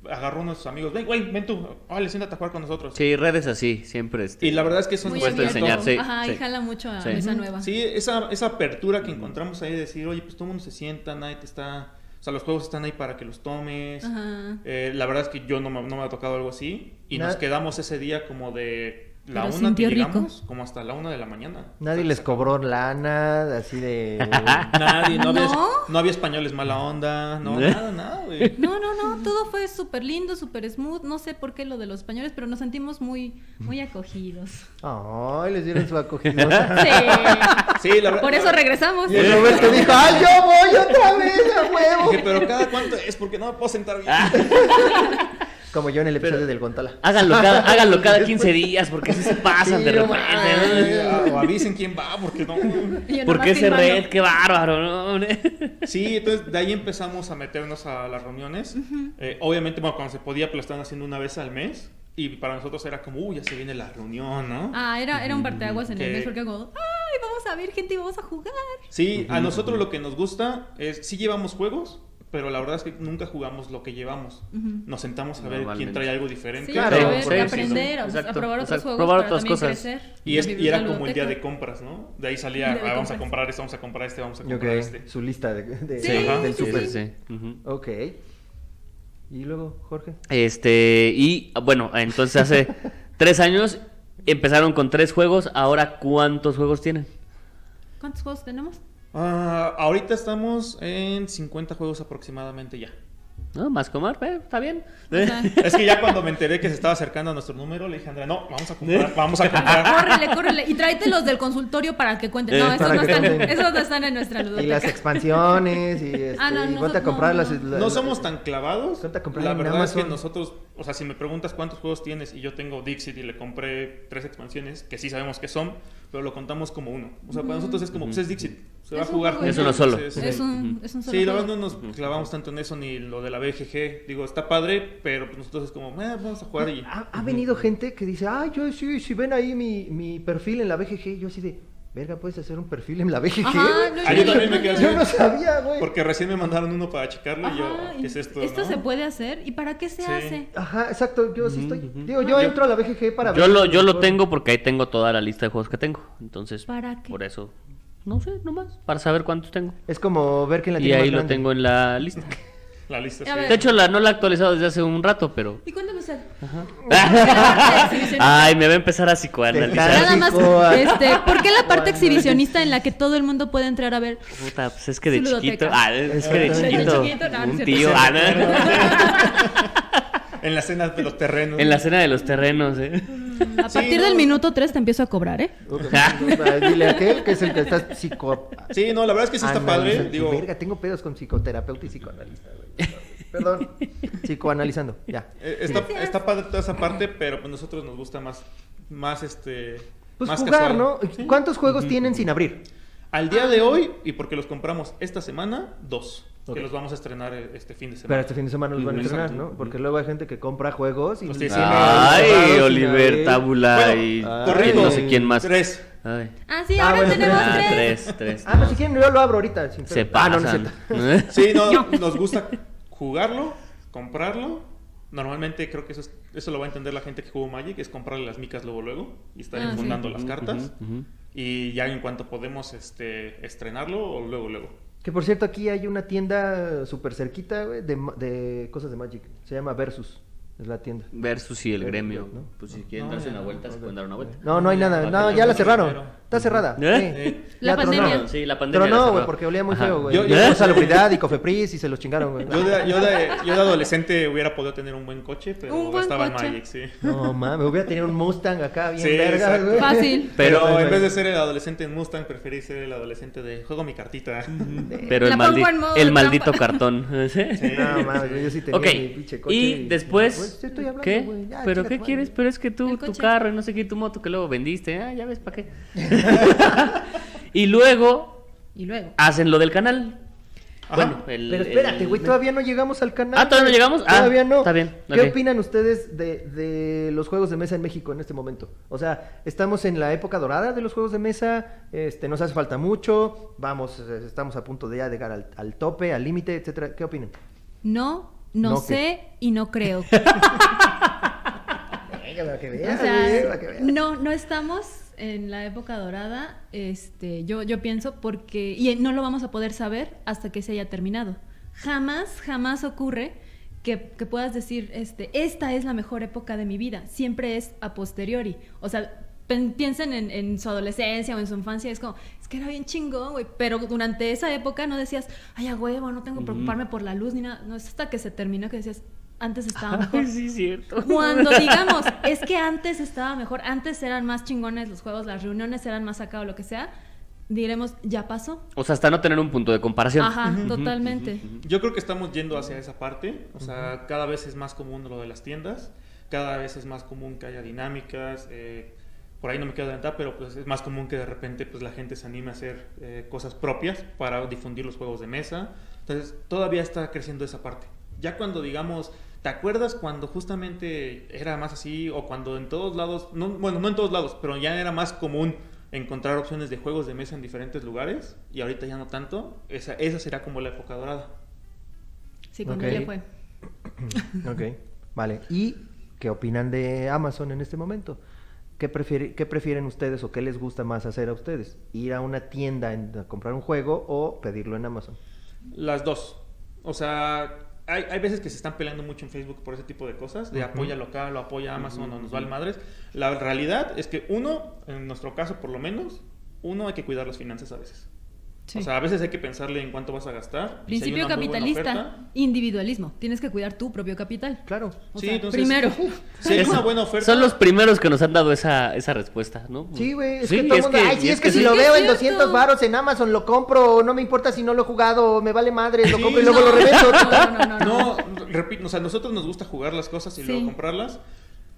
Agarró a nuestros amigos, ven, güey, ven tú, vale, siéntate a jugar con nosotros. Sí, redes así, siempre. Este. Y la verdad es que eso Muy nos enseñar, sí, Ajá, sí. y jala mucho a Sí. mesa nueva. Sí, esa, esa apertura que encontramos ahí de decir, oye, pues todo el mundo se sienta, nadie te está. O sea, los juegos están ahí para que los tomes. Ajá. Eh, la verdad es que yo no me, no me ha tocado algo así. Y nos quedamos ese día como de la Pero una que sintió rico. llegamos, como hasta la una de la mañana. Nadie les cobró lana, así de... Nadie, no, Había, ¿No? no había españoles mala onda, no, nada, nada, güey. No, no, no, todo fue súper lindo, súper smooth. No sé por qué lo de los españoles, pero nos sentimos muy, muy acogidos. Ay, les dieron su acogida. Sí. Sí, la verdad. Por eso regresamos. Y el Roberto dijo, ¡ay, yo voy otra vez, a huevo! Dije, pero cada cuánto es porque no me puedo sentar bien. Como yo en el episodio Pero- del Gontala. Háganlo cada, háganlo cada 15 días porque si se pasan Sí, de repente. ¿no? o avisen quién va, porque no. Y yo ¿Por nomás qué ese filmando. red? ¡Qué bárbaro! ¿no? Sí, entonces de ahí empezamos a meternos a las reuniones. Eh, obviamente, bueno, cuando se podía, pues lo estaban haciendo una vez al mes. Y para nosotros era como, uy, ya se viene la reunión, ¿no? Ah, era, era un parteaguas en el mes porque como, ay, vamos a ver gente y vamos a jugar. Sí, a nosotros lo que nos gusta es, sí llevamos juegos, pero la verdad es que nunca jugamos lo que llevamos. Nos sentamos a ver quién trae algo diferente. Sí, Claro, a ver, sí, a sí, aprender, a- probar otros exacto, juegos probar para otras también cosas. crecer. Y, es- y era como el día de compras, ¿no? De ahí salía, de "Ah, vamos a comprar este, vamos a comprar este, vamos a comprar este. su lista de, de- del Sí, super. sí, sí. Ujú. Ok. Y luego, Jorge. Este, y bueno, entonces hace tres años empezaron con tres juegos. Ahora, ¿cuántos juegos tienen? ¿Cuántos juegos tenemos? Ah, ahorita estamos en 50 juegos aproximadamente ya. ¿No? Más comer, eh, está bien. Sea, Es que ya cuando me enteré que se estaba acercando a nuestro número, le dije a Andrea, no, vamos a comprar, vamos a comprar. córrele, córrele. Y tráete los del consultorio para que cuenten. No, Eh, esos no, que están, esos no están en nuestra Y las ludoteca. expansiones y, este, Ah, no, y nosotros comprar no, las, no. somos tan clavados. Ponte a comprar La verdad es que nosotros, o sea, si me preguntas cuántos juegos tienes y yo tengo Dixit y le compré tres expansiones, que sí sabemos que son, pero lo contamos como uno. O sea, para nosotros es como, pues es Dixit, se va a Es un jugar. Es uno solo. Entonces, Es un, es un solo Sí, la verdad no nos clavamos tanto en eso ni lo de la BGG. Digo, está padre, pero pues nosotros es como, eh, vamos a jugar y... Ha, ha venido gente que dice, ay, yo sí, si ven ahí mi, mi perfil en la BGG, yo así de, verga, ¿puedes hacer un perfil en la BGG? Ajá, güey?" no, Ah, yo también me quedé así. Yo no sabía, güey. Porque recién me mandaron uno para checarlo y yo, Ajá, ¿qué es esto? ¿Esto no? se puede hacer? ¿Y para qué se Sí. hace? Ajá, exacto, yo sí estoy. Digo, yo entro a la BGG para Yo ver lo, yo lo tengo porque ahí tengo toda la lista de juegos que tengo. Entonces, ¿Para qué? por eso, no sé, nomás, para saber cuántos tengo. Es como ver quién la Y ahí más lo grande. tengo en la lista. La lista, sí. De hecho, la, no la he actualizado desde hace un rato, pero... ¿Y cuándo me sale? Ay, me va a empezar a psicoanalizar. Nada más, este, ¿por qué la parte exhibicionista en la que todo el mundo puede entrar a ver? Puta, pues es que de chiquito. Ah, es que de chiquito. un tío. cierto. ah, no. En la escena de los terrenos. En la cena de los terrenos, ¿eh? A partir del minuto 3 te empiezo a cobrar, ¿eh? Dile a aquel que es el que está psico... Sí, no, la verdad es que sí está padre. Digo, Verga, tengo pedos con psicoterapeuta y psicoanalista, güey. Perdón. Psicoanalizando, ya. eh, está, está padre toda esa parte, pero pues nosotros nos gusta más, más este... Pues más jugar, casual. ¿no? Sí. ¿Cuántos juegos tienen sin abrir? Al día de hoy, y porque los compramos esta semana, dos. Ok. Que los vamos a estrenar eh, este fin de semana. Pero este fin de semana los van a estrenar. ¿no? Porque luego hay gente que compra juegos y los tiene tiene Ay, Oliver Bueno, y ah, corrijo. no sé quién más. Tres. Ay. Ah, sí, Ah, ahora bueno, tenemos Ah, tres. tres, tres. Ah, pues si quieren yo lo abro ahorita. sin Se pedo. Ah, no, no pasan. Sí, no, nos gusta jugarlo, comprarlo. Normalmente creo que eso, es- eso lo va a entender la gente que jugó Magic, es comprarle las micas luego luego y estar Ah, sí. las cartas. ujú, ujú. Y ya en cuanto podemos este, estrenarlo, o luego luego. Que por cierto, aquí hay una tienda súper cerquita, güey, de, de cosas de Magic. Se llama Versus. Es la tienda. Versus y el gremio. ¿no? Pues si quieren No, darse una vuelta, se pueden dar una vuelta. No, no hay nada. Ya, No, ya la cerraron. Pero- Está cerrada. ¿Eh? Sí. La tronó. pandemia. Sí, la pandemia. Tronó, cerró. güey, porque olía muy Ajá. feo, güey. Yo- Yo, yo- salubridad y Cofepris y se los chingaron, güey. Yo de, yo, de, yo de adolescente hubiera podido tener un buen coche, pero Un buen estaba coche. en Magic, sí. No, mames, hubiera tenido un Mustang acá bien Sí, verga, exacto. güey. Fácil. Pero, Pero- en vez de ser el adolescente en Mustang, preferí ser el adolescente de juego mi cartita. Pero el, maldi- el maldito cartón. ¿sí? No, mames, yo sí tenía Ok, mi pinche coche. y después, Pues, te estoy hablando, ¿qué? güey, ya, ¿Pero qué quieres? Pero es que tú, tu carro y no sé qué, tu moto que luego vendiste, ah, ya ves, ¿para qué? y luego Y luego. hacen lo del canal. Ajá. Bueno, el- Pero espérate, el- güey, todavía no llegamos al canal. Ah, ¿todavía no llegamos? Ah, Todavía no. está bien, ¿Qué opinan ustedes de, de los juegos de mesa en México en este momento? O sea, estamos en la época dorada de los juegos de mesa, este, nos hace falta mucho, vamos, estamos a punto de ya llegar al, al tope, al límite, etcétera. ¿Qué opinan? No, no, No, sé y no creo. Venga, para que O veas, sea, güey, para que veas. no, no estamos en la época dorada, este, yo, yo pienso, porque, y no lo vamos a poder saber hasta que se haya terminado. Jamás, jamás ocurre que, que puedas decir, este, esta es la mejor época de mi vida. Siempre es a posteriori. O sea, piensen en, en su adolescencia o en su infancia, es como, es que era bien chingón, güey. Pero durante esa época no decías, ay, a huevo, no tengo que preocuparme por la luz ni nada. No, es hasta que se terminó que decías, antes estaba mejor. Ay, sí, cierto. Cuando digamos, es que antes estaba mejor, antes eran más chingones los juegos, las reuniones eran más acá o lo que sea, diremos, ya pasó. O sea, hasta no tener un punto de comparación. Ajá, totalmente. Yo creo que estamos yendo hacia esa parte. O sea, cada vez es más común lo de las tiendas. Cada vez es más común que haya dinámicas. eh, por ahí no me quiero adelantar, pero pues es más común que de repente pues la gente se anime a hacer eh, cosas propias para difundir los juegos de mesa. Entonces, todavía está creciendo esa parte. Ya cuando digamos, ¿te acuerdas cuando justamente era más así o cuando en todos lados, no, bueno, no en todos lados, pero ya era más común encontrar opciones de juegos de mesa en diferentes lugares y ahorita ya no tanto? Esa, esa será como la época dorada. Sí, con Ok. él le fue. Ok, vale. ¿Y qué opinan de Amazon en este momento? ¿Qué, prefiere- qué prefieren ustedes o qué les gusta más hacer a ustedes? ¿Ir a una tienda en- a comprar un juego o pedirlo en Amazon? Las dos. O sea, hay, hay veces que se están peleando mucho en Facebook por ese tipo de cosas, de apoya local o apoya Amazon o nos vale madres. La realidad es que uno, en nuestro caso por lo menos, uno hay que cuidar las finanzas a veces. Sí. O sea, a veces hay que pensarle en cuánto vas a gastar. Si Principio buena capitalista, oferta- individualismo. Tienes que cuidar tu propio capital. Claro. O Sí, sea, entonces- primero. Si hay Es- una buena oferta. Son los primeros que nos han dado esa, esa respuesta, ¿no? Sí, güey, es Sí, que todo es mundo, que- ay, sí, y es, que, si sí. lo Es veo en cierto. 200 varos en Amazon, lo compro, no me importa si no lo he jugado, me vale madre, lo Sí, compro y luego no. lo revendo. No, no, no, no. No, repito, o sea, a nosotros nos gusta jugar las cosas y Sí. luego comprarlas.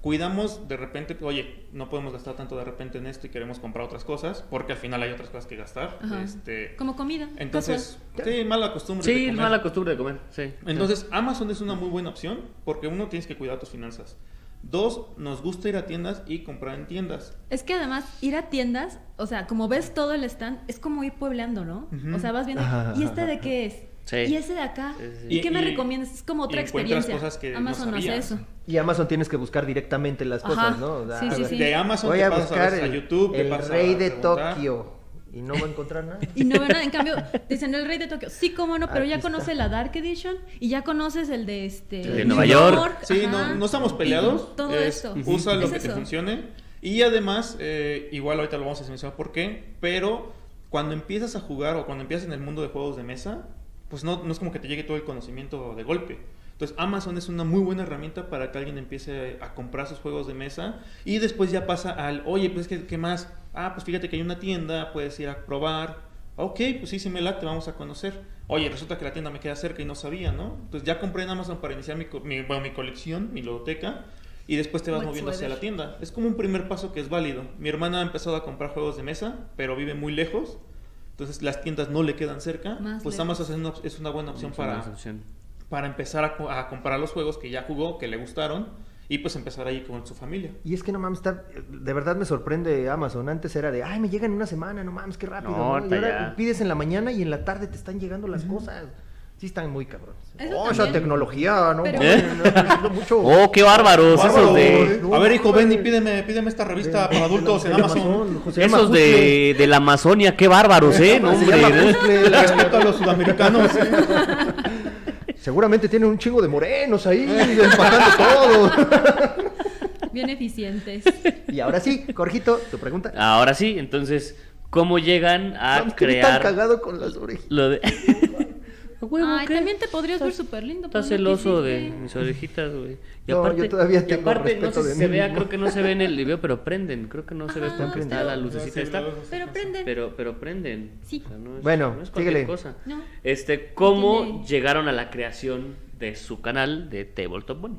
Cuidamos de repente, oye, no podemos gastar tanto de repente en esto y queremos comprar otras cosas, porque al final hay otras cosas que gastar. Ajá. Este, Como comida. entonces, sí, mala costumbre. de Sí, es comer. mala costumbre de comer, sí. Entonces, Amazon es una muy buena opción porque uno tienes que cuidar tus finanzas. Dos, nos gusta ir a tiendas y comprar en tiendas. Es que además ir a tiendas, o sea, como ves todo el stand, es como ir puebleando, ¿no? O sea, vas viendo, Ajá, ¿y este ajá, de qué es? Sí. ¿Y ese de acá? Sí, sí. ¿Y, Y- qué me y- recomiendas? Es como otra experiencia. cosas que no Amazon no hace eso. Y Amazon tienes que buscar directamente las Ajá. cosas, ¿no? O sea, Sí, a sí, ver, sí. De Amazon Voy te a pasas buscar a el, YouTube, te el pasas a rey de. Tokio y no voy a encontrar nada. Y no ven nada, en cambio, dicen el rey de Tokio. Sí, cómo no, pero Aquí ya está. conoce la Dark Edition y ya conoces el de este. El de Nueva York. Sí, no, no estamos peleados. Y Todo es, esto. Usa lo Es que te funcione. Y además, eh, igual ahorita lo vamos a mencionar por qué, pero cuando empiezas a jugar o cuando empiezas en el mundo de juegos de mesa, pues no, no es como que te llegue todo el conocimiento de golpe. Entonces Amazon es una muy buena herramienta para que alguien empiece a comprar sus juegos de mesa y después ya pasa al, oye, pues ¿qué, qué más? Ah, pues fíjate que hay una tienda, puedes ir a probar. Ok, pues sí, sí me late, vamos a conocer. Oye, resulta que la tienda me queda cerca y no sabía, ¿no? Entonces ya compré en Amazon para iniciar mi, bueno, mi colección, mi ludoteca, y después te vas moviendo hacia la tienda. Es como un primer paso que es válido. Mi hermana ha empezado a comprar juegos de mesa, pero vive muy lejos, entonces las tiendas no le quedan cerca. Más pues lejos. Amazon es una, es una buena opción para, opción. para empezar a, co- a comprar los juegos que ya jugó, que le gustaron, y pues empezar ahí con su familia. Y es que no mames, está, de verdad me sorprende Amazon. Antes era de, ay, me llega en una semana, no mames, qué rápido. No, ¿no? Y ahora ya. pides en la mañana y en la tarde te están llegando las cosas. Sí están muy cabrones. Eso oh, esa tecnología, ¿no? Pero- no, mucho. Oh, qué bárbaros, esos de... no a ver, hijo, ven y pídeme, pídeme esta revista De- para adultos de- en Amazon. Esos de, de la Amazonia, qué bárbaros, ¿eh? No, hombre. ¿eh? Respeto a los sudamericanos. Seguramente tienen un chingo de morenos ahí, empacando todo. Bien eficientes. y ahora sí, Jorgito, tu pregunta. Ahora sí, entonces, ¿cómo llegan a crear cagado con las orejas. lo de... ¿A huevo, Ay, qué? también te podrías ver súper lindo. Estás ¿no celoso de mis orejitas, güey. Y No, yo todavía y tengo aparte, no respeto sé de si mí se vea, mismo. creo que no se ve en el video, pero prenden. Creo que no se ve porque está pero- la lucecita esta. Pero prenden. Pero, pero prenden. Sí. O sea, no es- Bueno, no es cualquier síguele. cosa. No. Este, ¿cómo Tiene- llegaron a la creación de su canal de Tabletop Bunny?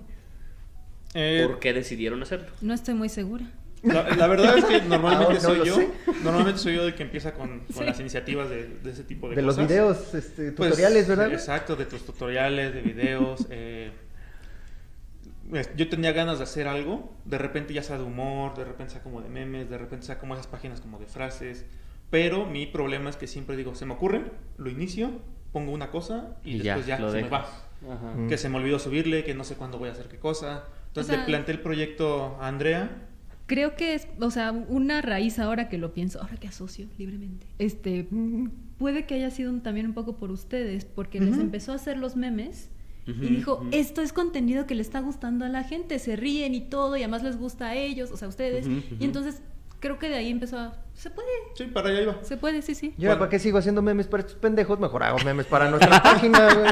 Eh, ¿Por qué decidieron hacerlo? No estoy muy segura. La, la verdad es que normalmente Ahora no soy yo. sé. Normalmente soy yo el que empieza con, con Sí. las iniciativas de, de ese tipo de, De los cosas. videos, este, Pues, tutoriales, ¿verdad? Exacto, de tus tutoriales, de videos. eh, pues, yo tenía ganas de hacer algo. De repente ya sea de humor, de repente sea como de memes, de repente sea como esas páginas como de frases. Pero mi problema es que siempre digo, se me ocurre, lo inicio, pongo una cosa y, Y ya, después ya, lo se me va. Ajá. Mm. Que se me olvidó subirle, que no sé cuándo voy a hacer qué cosa. Entonces O sea- le planteé el proyecto a Andrea. Creo que es, o sea, una raíz ahora que lo pienso, ahora que asocio libremente. Este, puede que haya sido un- también un poco por ustedes, porque les empezó a hacer los memes y dijo, esto es contenido que le está gustando a la gente, se ríen y todo, y además les gusta a ellos, o sea, a ustedes. Y entonces creo que de ahí empezó a, se puede, Sí, para allá iba. se puede, sí, sí. Yo, ¿para qué sigo haciendo memes para estos pendejos? Mejor hago memes para nuestra página, güey.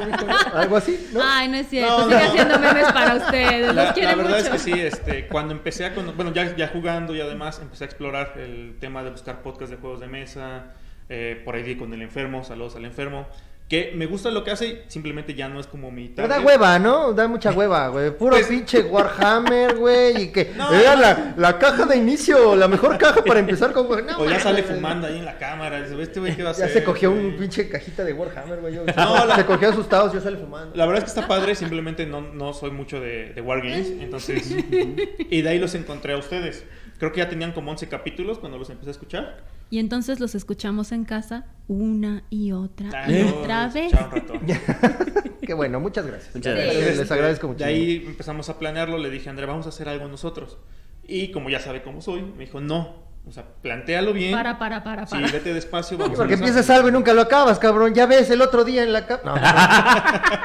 Algo así, ¿no? Ay, no es cierto, No, sigue no. haciendo memes para ustedes, los La, quiere la verdad mucho. es que sí, este, cuando empecé a, bueno, ya, ya jugando y además empecé a explorar el tema de buscar podcasts de juegos de mesa, eh, por ahí con el enfermo, saludos al enfermo, que me gusta lo que hace, simplemente ya no es como mi Pero da hueva, ¿no? Da mucha hueva, güey. Puro Pues- pinche Warhammer, güey. Y que No, era no. la, la caja de inicio, la mejor caja para empezar con. No, O ya sale fumando ahí en la cámara, este güey qué va a Ya hacer. se cogió güey?" un pinche cajita de Warhammer, güey. No, la- Se cogió asustados, ya sale fumando. La verdad es que está padre, simplemente no, no soy mucho de, de Wargames, entonces... y de ahí los encontré a ustedes. Creo que ya tenían como 11 capítulos cuando los empecé a escuchar. Y entonces los escuchamos en casa una y otra Ah, y otra vez. Qué bueno, muchas gracias. Muchas Les- gracias. Les, agradezco mucho. De ahí empezamos a planearlo, le dije, André, vamos a hacer algo nosotros. Y como ya sabe cómo soy, me dijo, no. O sea, plantéalo bien. Para, para, para, Sí, para. vete despacio. Vamos Porque empiezas algo y nunca lo acabas, cabrón. Ya ves el otro día en la capa.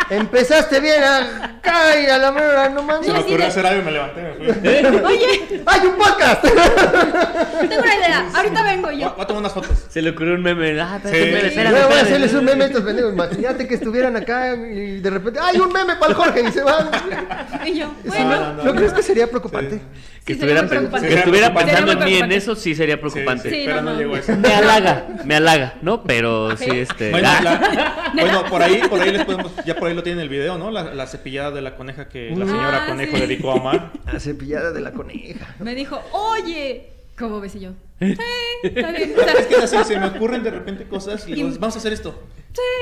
No, Empezaste bien acá y a la mera, no mames. Se me ocurrió hacer algo y me levanté. Me fui. Oye, ¡Hay un podcast! tengo una idea. Ahorita vengo yo. voy a tomar unas fotos. Se le ocurrió un meme. Ah, Sí. espérate, Voy a hacerles un meme a estos pendejos. Imagínate que estuvieran acá y de repente ¡hay un meme para el Jorge! Y se van. Y yo, Sí, bueno. ¿no? no, ¿No no. crees que sería preocupante? Sí. Que Sí, estuviera, sería muy pen- preocupante. que estuviera Sería muy pensando en mí en eso, sí sería preocupante. Sí, Sí, pero no, no, no. llegó a eso. Me halaga, me halaga, ¿no? Pero sí, este. Bueno, la- bueno, por ahí, por ahí les podemos, ya por ahí lo tienen el video, ¿no? La, la cepillada de la coneja que la Ah, señora Conejo sí. dedicó a Omar. La cepillada de la coneja. Me dijo, oye. ¿Cómo ves? Y yo, sí, está bien. O sea, Es que así se me ocurren de repente cosas y Y- digo, vamos a hacer esto.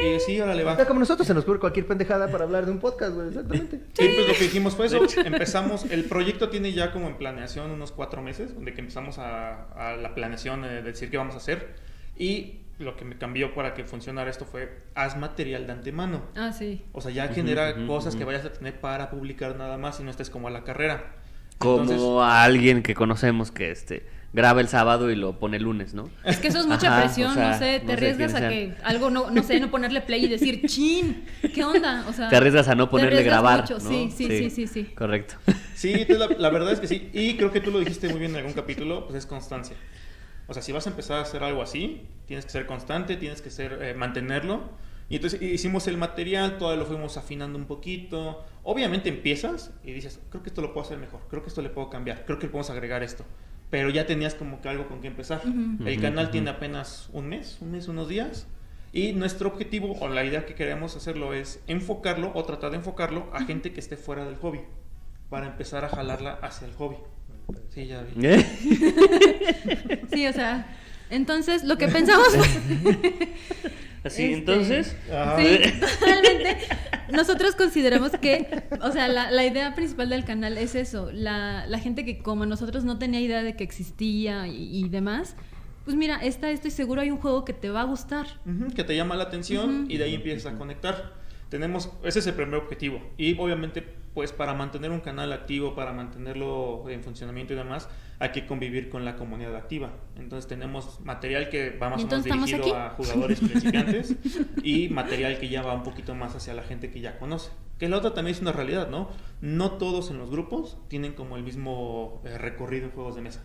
Y sí, órale, va. Ya como nosotros se nos ocurre cualquier pendejada para hablar de un podcast, güey. Exactamente. Sí, pues lo que hicimos fue eso. Empezamos, el proyecto tiene ya como en planeación unos cuatro meses, donde que empezamos a, a la planeación eh, de decir qué vamos a hacer. Y lo que me cambió para que funcionara esto fue, haz material de antemano. Ah, sí. O sea, ya genera ujú, cosas que ujú. vayas a tener para publicar nada más y no estés como a la carrera. como Entonces, a alguien que conocemos que este graba el sábado y lo pone el lunes, ¿no? Es que eso es mucha Ajá, presión, o sea, no sé, no te sé arriesgas a que algo no, no sé, no ponerle play y decir, chin, ¿qué onda? O sea, Te arriesgas a no ponerle grabar, mucho, ¿no? Sí, sí, sí, sí, sí. Correcto. Sí, entonces la, la verdad es que sí. Y creo que tú lo dijiste muy bien en algún capítulo, pues es constancia. O sea, si vas a empezar a hacer algo así, tienes que ser constante, tienes que ser eh, mantenerlo. Y entonces hicimos el material, todo lo fuimos afinando un poquito. Obviamente empiezas y dices, creo que esto lo puedo hacer mejor, creo que esto le puedo cambiar, creo que le podemos agregar esto. Pero ya tenías como que algo con que empezar. El canal tiene apenas un mes, un mes, unos días. Y nuestro objetivo o la idea que queremos hacerlo es enfocarlo o tratar de enfocarlo a gente que esté fuera del hobby para empezar a jalarla hacia el hobby. Sí, ya vi. ¿Eh? Sí, o sea, entonces lo que pensamos fue... Así, Este, entonces. Ajá. Sí, totalmente. Nosotros consideramos que, o sea, la, la idea principal del canal es eso. La, la gente que como nosotros no tenía idea de que existía y, y demás, pues mira, esta estoy seguro hay un juego que te va a gustar. Que te llama la atención y de ahí empiezas a conectar. Tenemos, ese es el primer objetivo. Y obviamente, pues para mantener un canal activo, para mantenerlo en funcionamiento y demás, hay que convivir con la comunidad activa. Entonces tenemos material que va más ¿Y o menos dirigido aquí? a jugadores principiantes y material que ya va un poquito más hacia la gente que ya conoce. Que la otra también es una realidad, ¿no? No todos en los grupos tienen como el mismo eh, recorrido en juegos de mesa.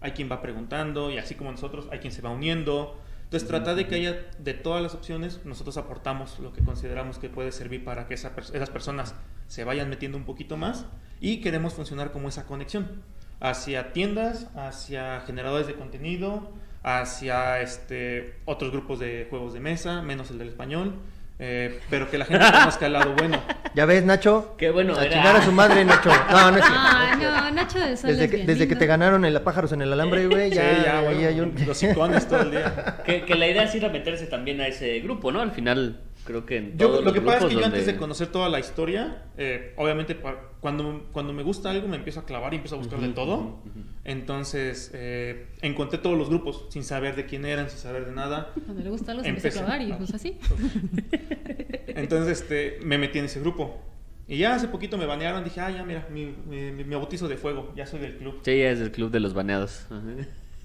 Hay quien va preguntando y así como nosotros, hay quien se va uniendo. Entonces, trata de que haya de todas las opciones, nosotros aportamos lo que consideramos que puede servir para que esa pers- esas personas se vayan metiendo un poquito más y queremos funcionar como esa conexión hacia tiendas, hacia generadores de contenido, hacia este, otros grupos de juegos de mesa, menos el del español, eh, pero que la gente conozca el lado bueno. ¿Ya ves, Nacho? Qué bueno, A era- chingar a su madre, Nacho. No, no es cierto. Ah, no, Nacho de Sol Desde es que, bien desde que lindo. te ganaron el pájaros en el alambre, güey, ya, Sí, ya, ahí bueno, hay un... los icones todo el día. Que, que la idea es ir a meterse también a ese grupo, ¿no? Al final, creo que en Yo, todos lo los que pasa es que yo antes de conocer toda la historia, eh, obviamente cuando, cuando me gusta algo me empiezo a clavar y empiezo a buscar de todo. Entonces eh, encontré todos los grupos sin saber de quién eran, sin saber de nada. Cuando le gusta algo se empieza a clavar y pues así. Entonces este, me metí en ese grupo. Y ya hace poquito me banearon, dije, ah, ya mira, mi, mi, mi- mi bautizo de fuego, ya soy del club. Sí, es el club de los baneados. Ajá.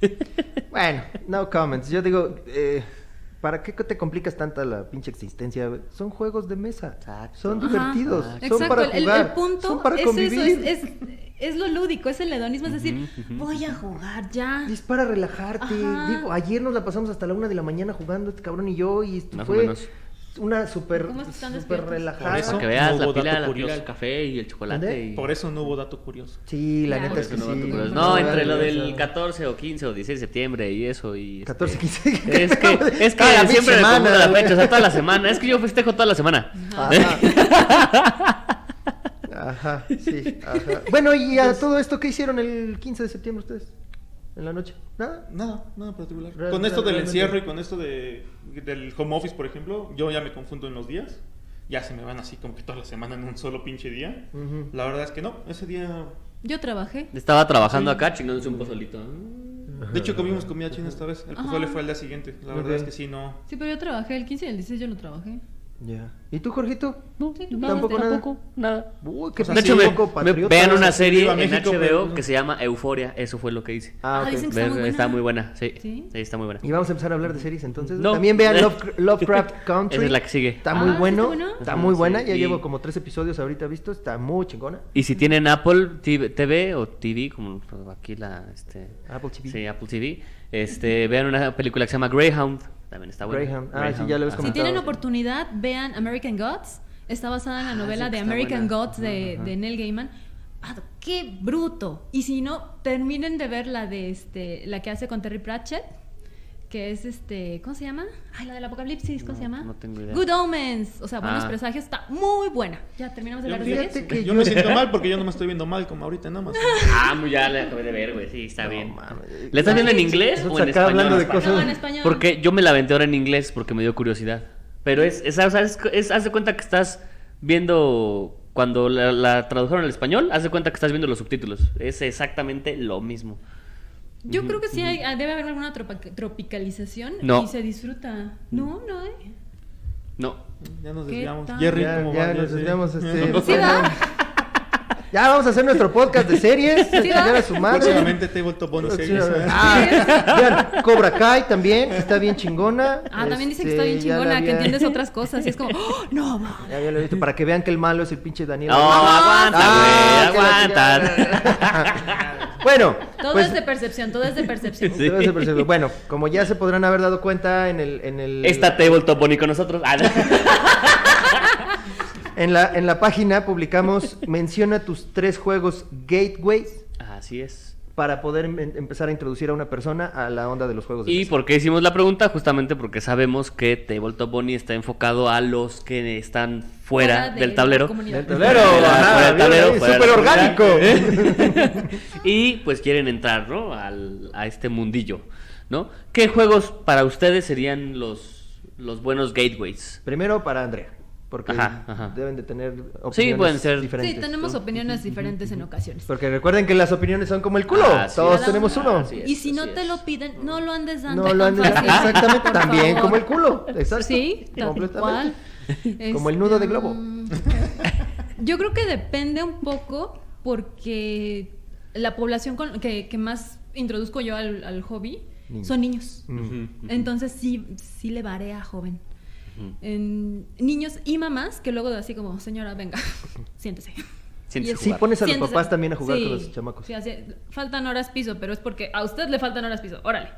Bueno, no comments. Yo digo, eh, ¿para qué te complicas tanta la pinche existencia? Son juegos de mesa. Exacto. Son Ajá. divertidos. Son Exacto, para el, jugar. el punto son para es convivir. eso, es, es, es lo lúdico, es el hedonismo, es decir, voy a jugar ya. Y es para relajarte. Ajá. Digo, ayer nos la pasamos hasta la una de la mañana jugando este cabrón y yo y esto Más o fue menos. Una super, ¿Cómo están super relajada. Por eso- Para que veas no la pila, dato la el café y el chocolate. Y- Por eso no hubo dato curioso. Sí, la Ya. neta es que no sí. No, entre lo del no. 14 o 15 o 16 de septiembre y eso. Y, este, 14, 15. Es que, es que Cada siempre me semana, confundo la fecha, o sea, toda la semana. Es que yo festejo toda la semana. Ajá. Ajá, sí, ajá. Bueno, y a todo esto, ¿qué hicieron el 15 de septiembre ustedes? ¿En la noche? ¿Nada? Nada, nada particular. Real- con esto del realmente. encierro y con esto de, del home office, por ejemplo, yo ya me confundo en los días. Ya se me van así como que toda la semana en un solo pinche día. Ujú. La verdad es que no, ese día Yo trabajé. Estaba trabajando Sí. acá chingándose un pozolito. De hecho, comimos comida china esta vez. El Ajá. pozole fue al día siguiente. La verdad es que sí, no. Sí, pero yo trabajé el 15 y el 16 yo lo trabajé. Ya. ¿Y tú, Jorgito? No, Sí, tampoco nada. tampoco, nada. Uy, qué O sea, de sí, hecho, me- me- vean una serie en México, HBO pero- que se llama Euforia. Eso fue lo que hice. Ah, Ah, ok. dicen que está muy buena. está muy buena, sí. ¿Sí? Sí, está muy buena. Y vamos a empezar a hablar de series entonces. No. También vean Love- Lovecraft Country. Esa es la que sigue. Está Ah, muy ¿sí está bueno. Está muy sí, buena. Ya y- llevo como tres episodios ahorita visto. Está muy chingona. Y si tienen Apple TV, TV o TV, como aquí la este Apple TV. Sí, Apple TV, este vean una película que se llama Greyhound, también está buena. Greyhound. Ah, sí, ya lo habías ajá. Si tienen oportunidad, vean American Gods. Está basada en la Ah, novela sí, de American buena. Gods de, de Neil Gaiman. Ah, ¡Qué bruto! Y si no, terminen de ver la de este, la que hace con Terry Pratchett, que es este, ¿cómo se llama? Ay, la del apocalipsis, ¿cómo No, se llama? no tengo idea. Good Omens, o sea, buenos Ah. presagios, está muy buena. Ya terminamos de hablar de que yo yo- me siento mal porque yo no me estoy viendo mal como ahorita nada más. Ah, muy ya la acabé de ver, güey. Sí, está No, bien. mames. ¿La estás viendo en inglés o en español? hablando de Español. cosas- No, en español. Porque yo me la aventé ahora en inglés porque me dio curiosidad. Pero es, es, o sea, es, es- haz de cuenta que estás viendo cuando la, la tradujeron al español, haz de cuenta que estás viendo los subtítulos. Es exactamente lo mismo. Yo creo que sí hay, ah, debe haber alguna tropa- tropicalización No. y se disfruta. No, no hay. No. Ya nos ¿Qué desviamos. Jerry, Ya, ¿cómo ya va? nos desviamos. Este, ¿Sí va? Ya vamos a hacer nuestro podcast de series. ¿Sí a su madre. Próximamente Tabletop Bonus Series. Ah, vean, Cobra Kai también, que está bien chingona. Ah, también dicen que está Este, bien ya la chingona, que entiendes otras cosas. Y es como, ¡Oh, no, ma". Ya había lo visto, para que vean que el malo es el pinche Daniel. No, aguanta, Ah, güey, aguanta. bueno, Todo pues, es de percepción, todo es de percepción. Sí. debe ser percibido. bueno, como ya se podrán haber dado cuenta en el, en el Está Tabletop Bonnie con nosotros. Ah, no. en la en la página publicamos menciona tus tres juegos gateways Así es. para poder em- empezar a introducir a una persona a la onda de los juegos de ¿Y mesa. por qué hicimos la pregunta? Justamente porque sabemos que Tabletop Bonnie está enfocado a los que están fuera, de del tablero. Del tablero, del tablero, súper orgánico. y pues quieren entrar, ¿no? Al, a este mundillo, ¿no? ¿Qué juegos para ustedes serían los, los buenos gateways? Primero para Andrea, porque Ajá, ajá. deben de tener opiniones Sí, pueden ser. diferentes. Sí, tenemos opiniones diferentes en ocasiones. Porque recuerden que las opiniones son como el culo. Todos tenemos uno. Así es, Y si no te es. lo piden, no lo andes dando. No lo han fácil, Exactamente, también favor. como el culo. Exacto. Sí, completamente. cual. Como el nudo de Este, globo. mm, Yo creo que depende un poco porque la población con- que, que más introduzco yo al, al hobby Niños. son niños. Entonces sí, sí le varía joven. En niños y mamás que luego así como, señora, venga, siéntese. Siéntese Sí, pones a los siéntese. papás también a jugar Sí, con los chamacos. sí, así- faltan horas piso, pero es porque a usted le faltan horas piso. Órale.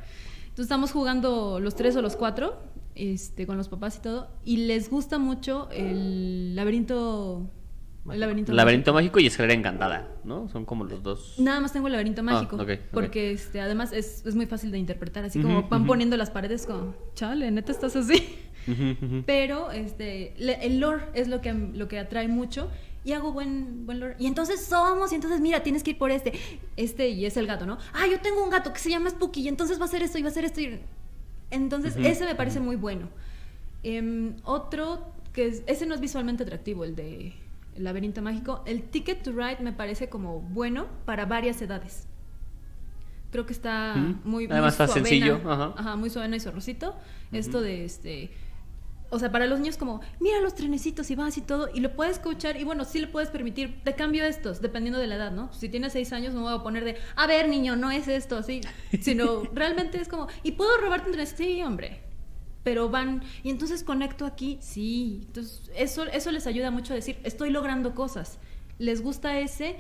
Entonces estamos jugando los tres o los cuatro, este, con los papás y todo, y les gusta mucho el laberinto. El laberinto. Laberinto mágico y escalera encantada, ¿no? Son como los dos. Nada más tengo el laberinto mágico. ok, ok. Porque este, además es, es muy fácil de interpretar. Así como van poniendo las paredes como, chale, neta estás así. Pero este, le- el lore es lo que, lo que atrae mucho. Y hago buen, buen lore. Y entonces somos, y entonces mira, tienes que ir por este. Este y es el gato, ¿no? Ah, yo tengo un gato que se llama Spooky, y entonces va a hacer esto y va a hacer esto. y- Entonces, ese me parece muy bueno. Em, otro que es, ese no es visualmente atractivo, el de el laberinto mágico. El Ticket to Ride me parece como bueno para varias edades. Creo que está muy, muy Además está suavena. sencillo, ajá. Ajá, muy suavena y zorrocito. Esto de este. O sea, para los niños como, mira los trenecitos y vas y todo, y lo puedes escuchar, y bueno, sí le puedes permitir, te cambio estos, dependiendo de la edad, ¿no? Si tienes seis años, no me voy a poner de, a ver, niño, no es esto, así, sino realmente es como, ¿y puedo robarte un trenecito? Sí, hombre. Pero van, y entonces conecto aquí, sí. Entonces, eso, eso les ayuda mucho a decir, estoy logrando cosas. Les gusta ese.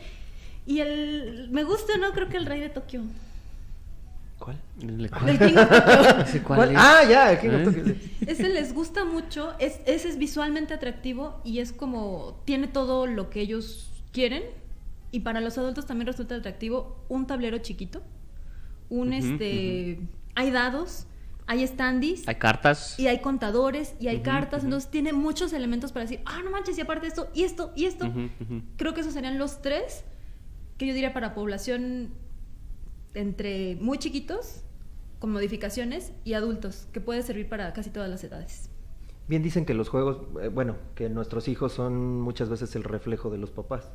Y el, me gusta, ¿no? Creo que el rey de Tokio. ¿Cuál? ¿Le- Del King of Tokyo. ¿Ese ¿Cuál? cuál es? Ah, ya, el King of ¿Eh? Tokyo. Ese les gusta mucho, es, ese es visualmente atractivo y es como, tiene todo lo que ellos quieren. Y para los adultos también resulta atractivo un tablero chiquito, un este, hay dados, hay standees. Hay cartas. Y hay contadores y hay cartas, entonces tiene muchos elementos para decir, ah, no manches, y aparte esto, y esto, y esto. Creo que esos serían los tres que yo diría para población entre muy chiquitos, con modificaciones, y adultos, que puede servir para casi todas las edades. Bien dicen que los juegos, eh, bueno, que nuestros hijos son muchas veces el reflejo de los papás.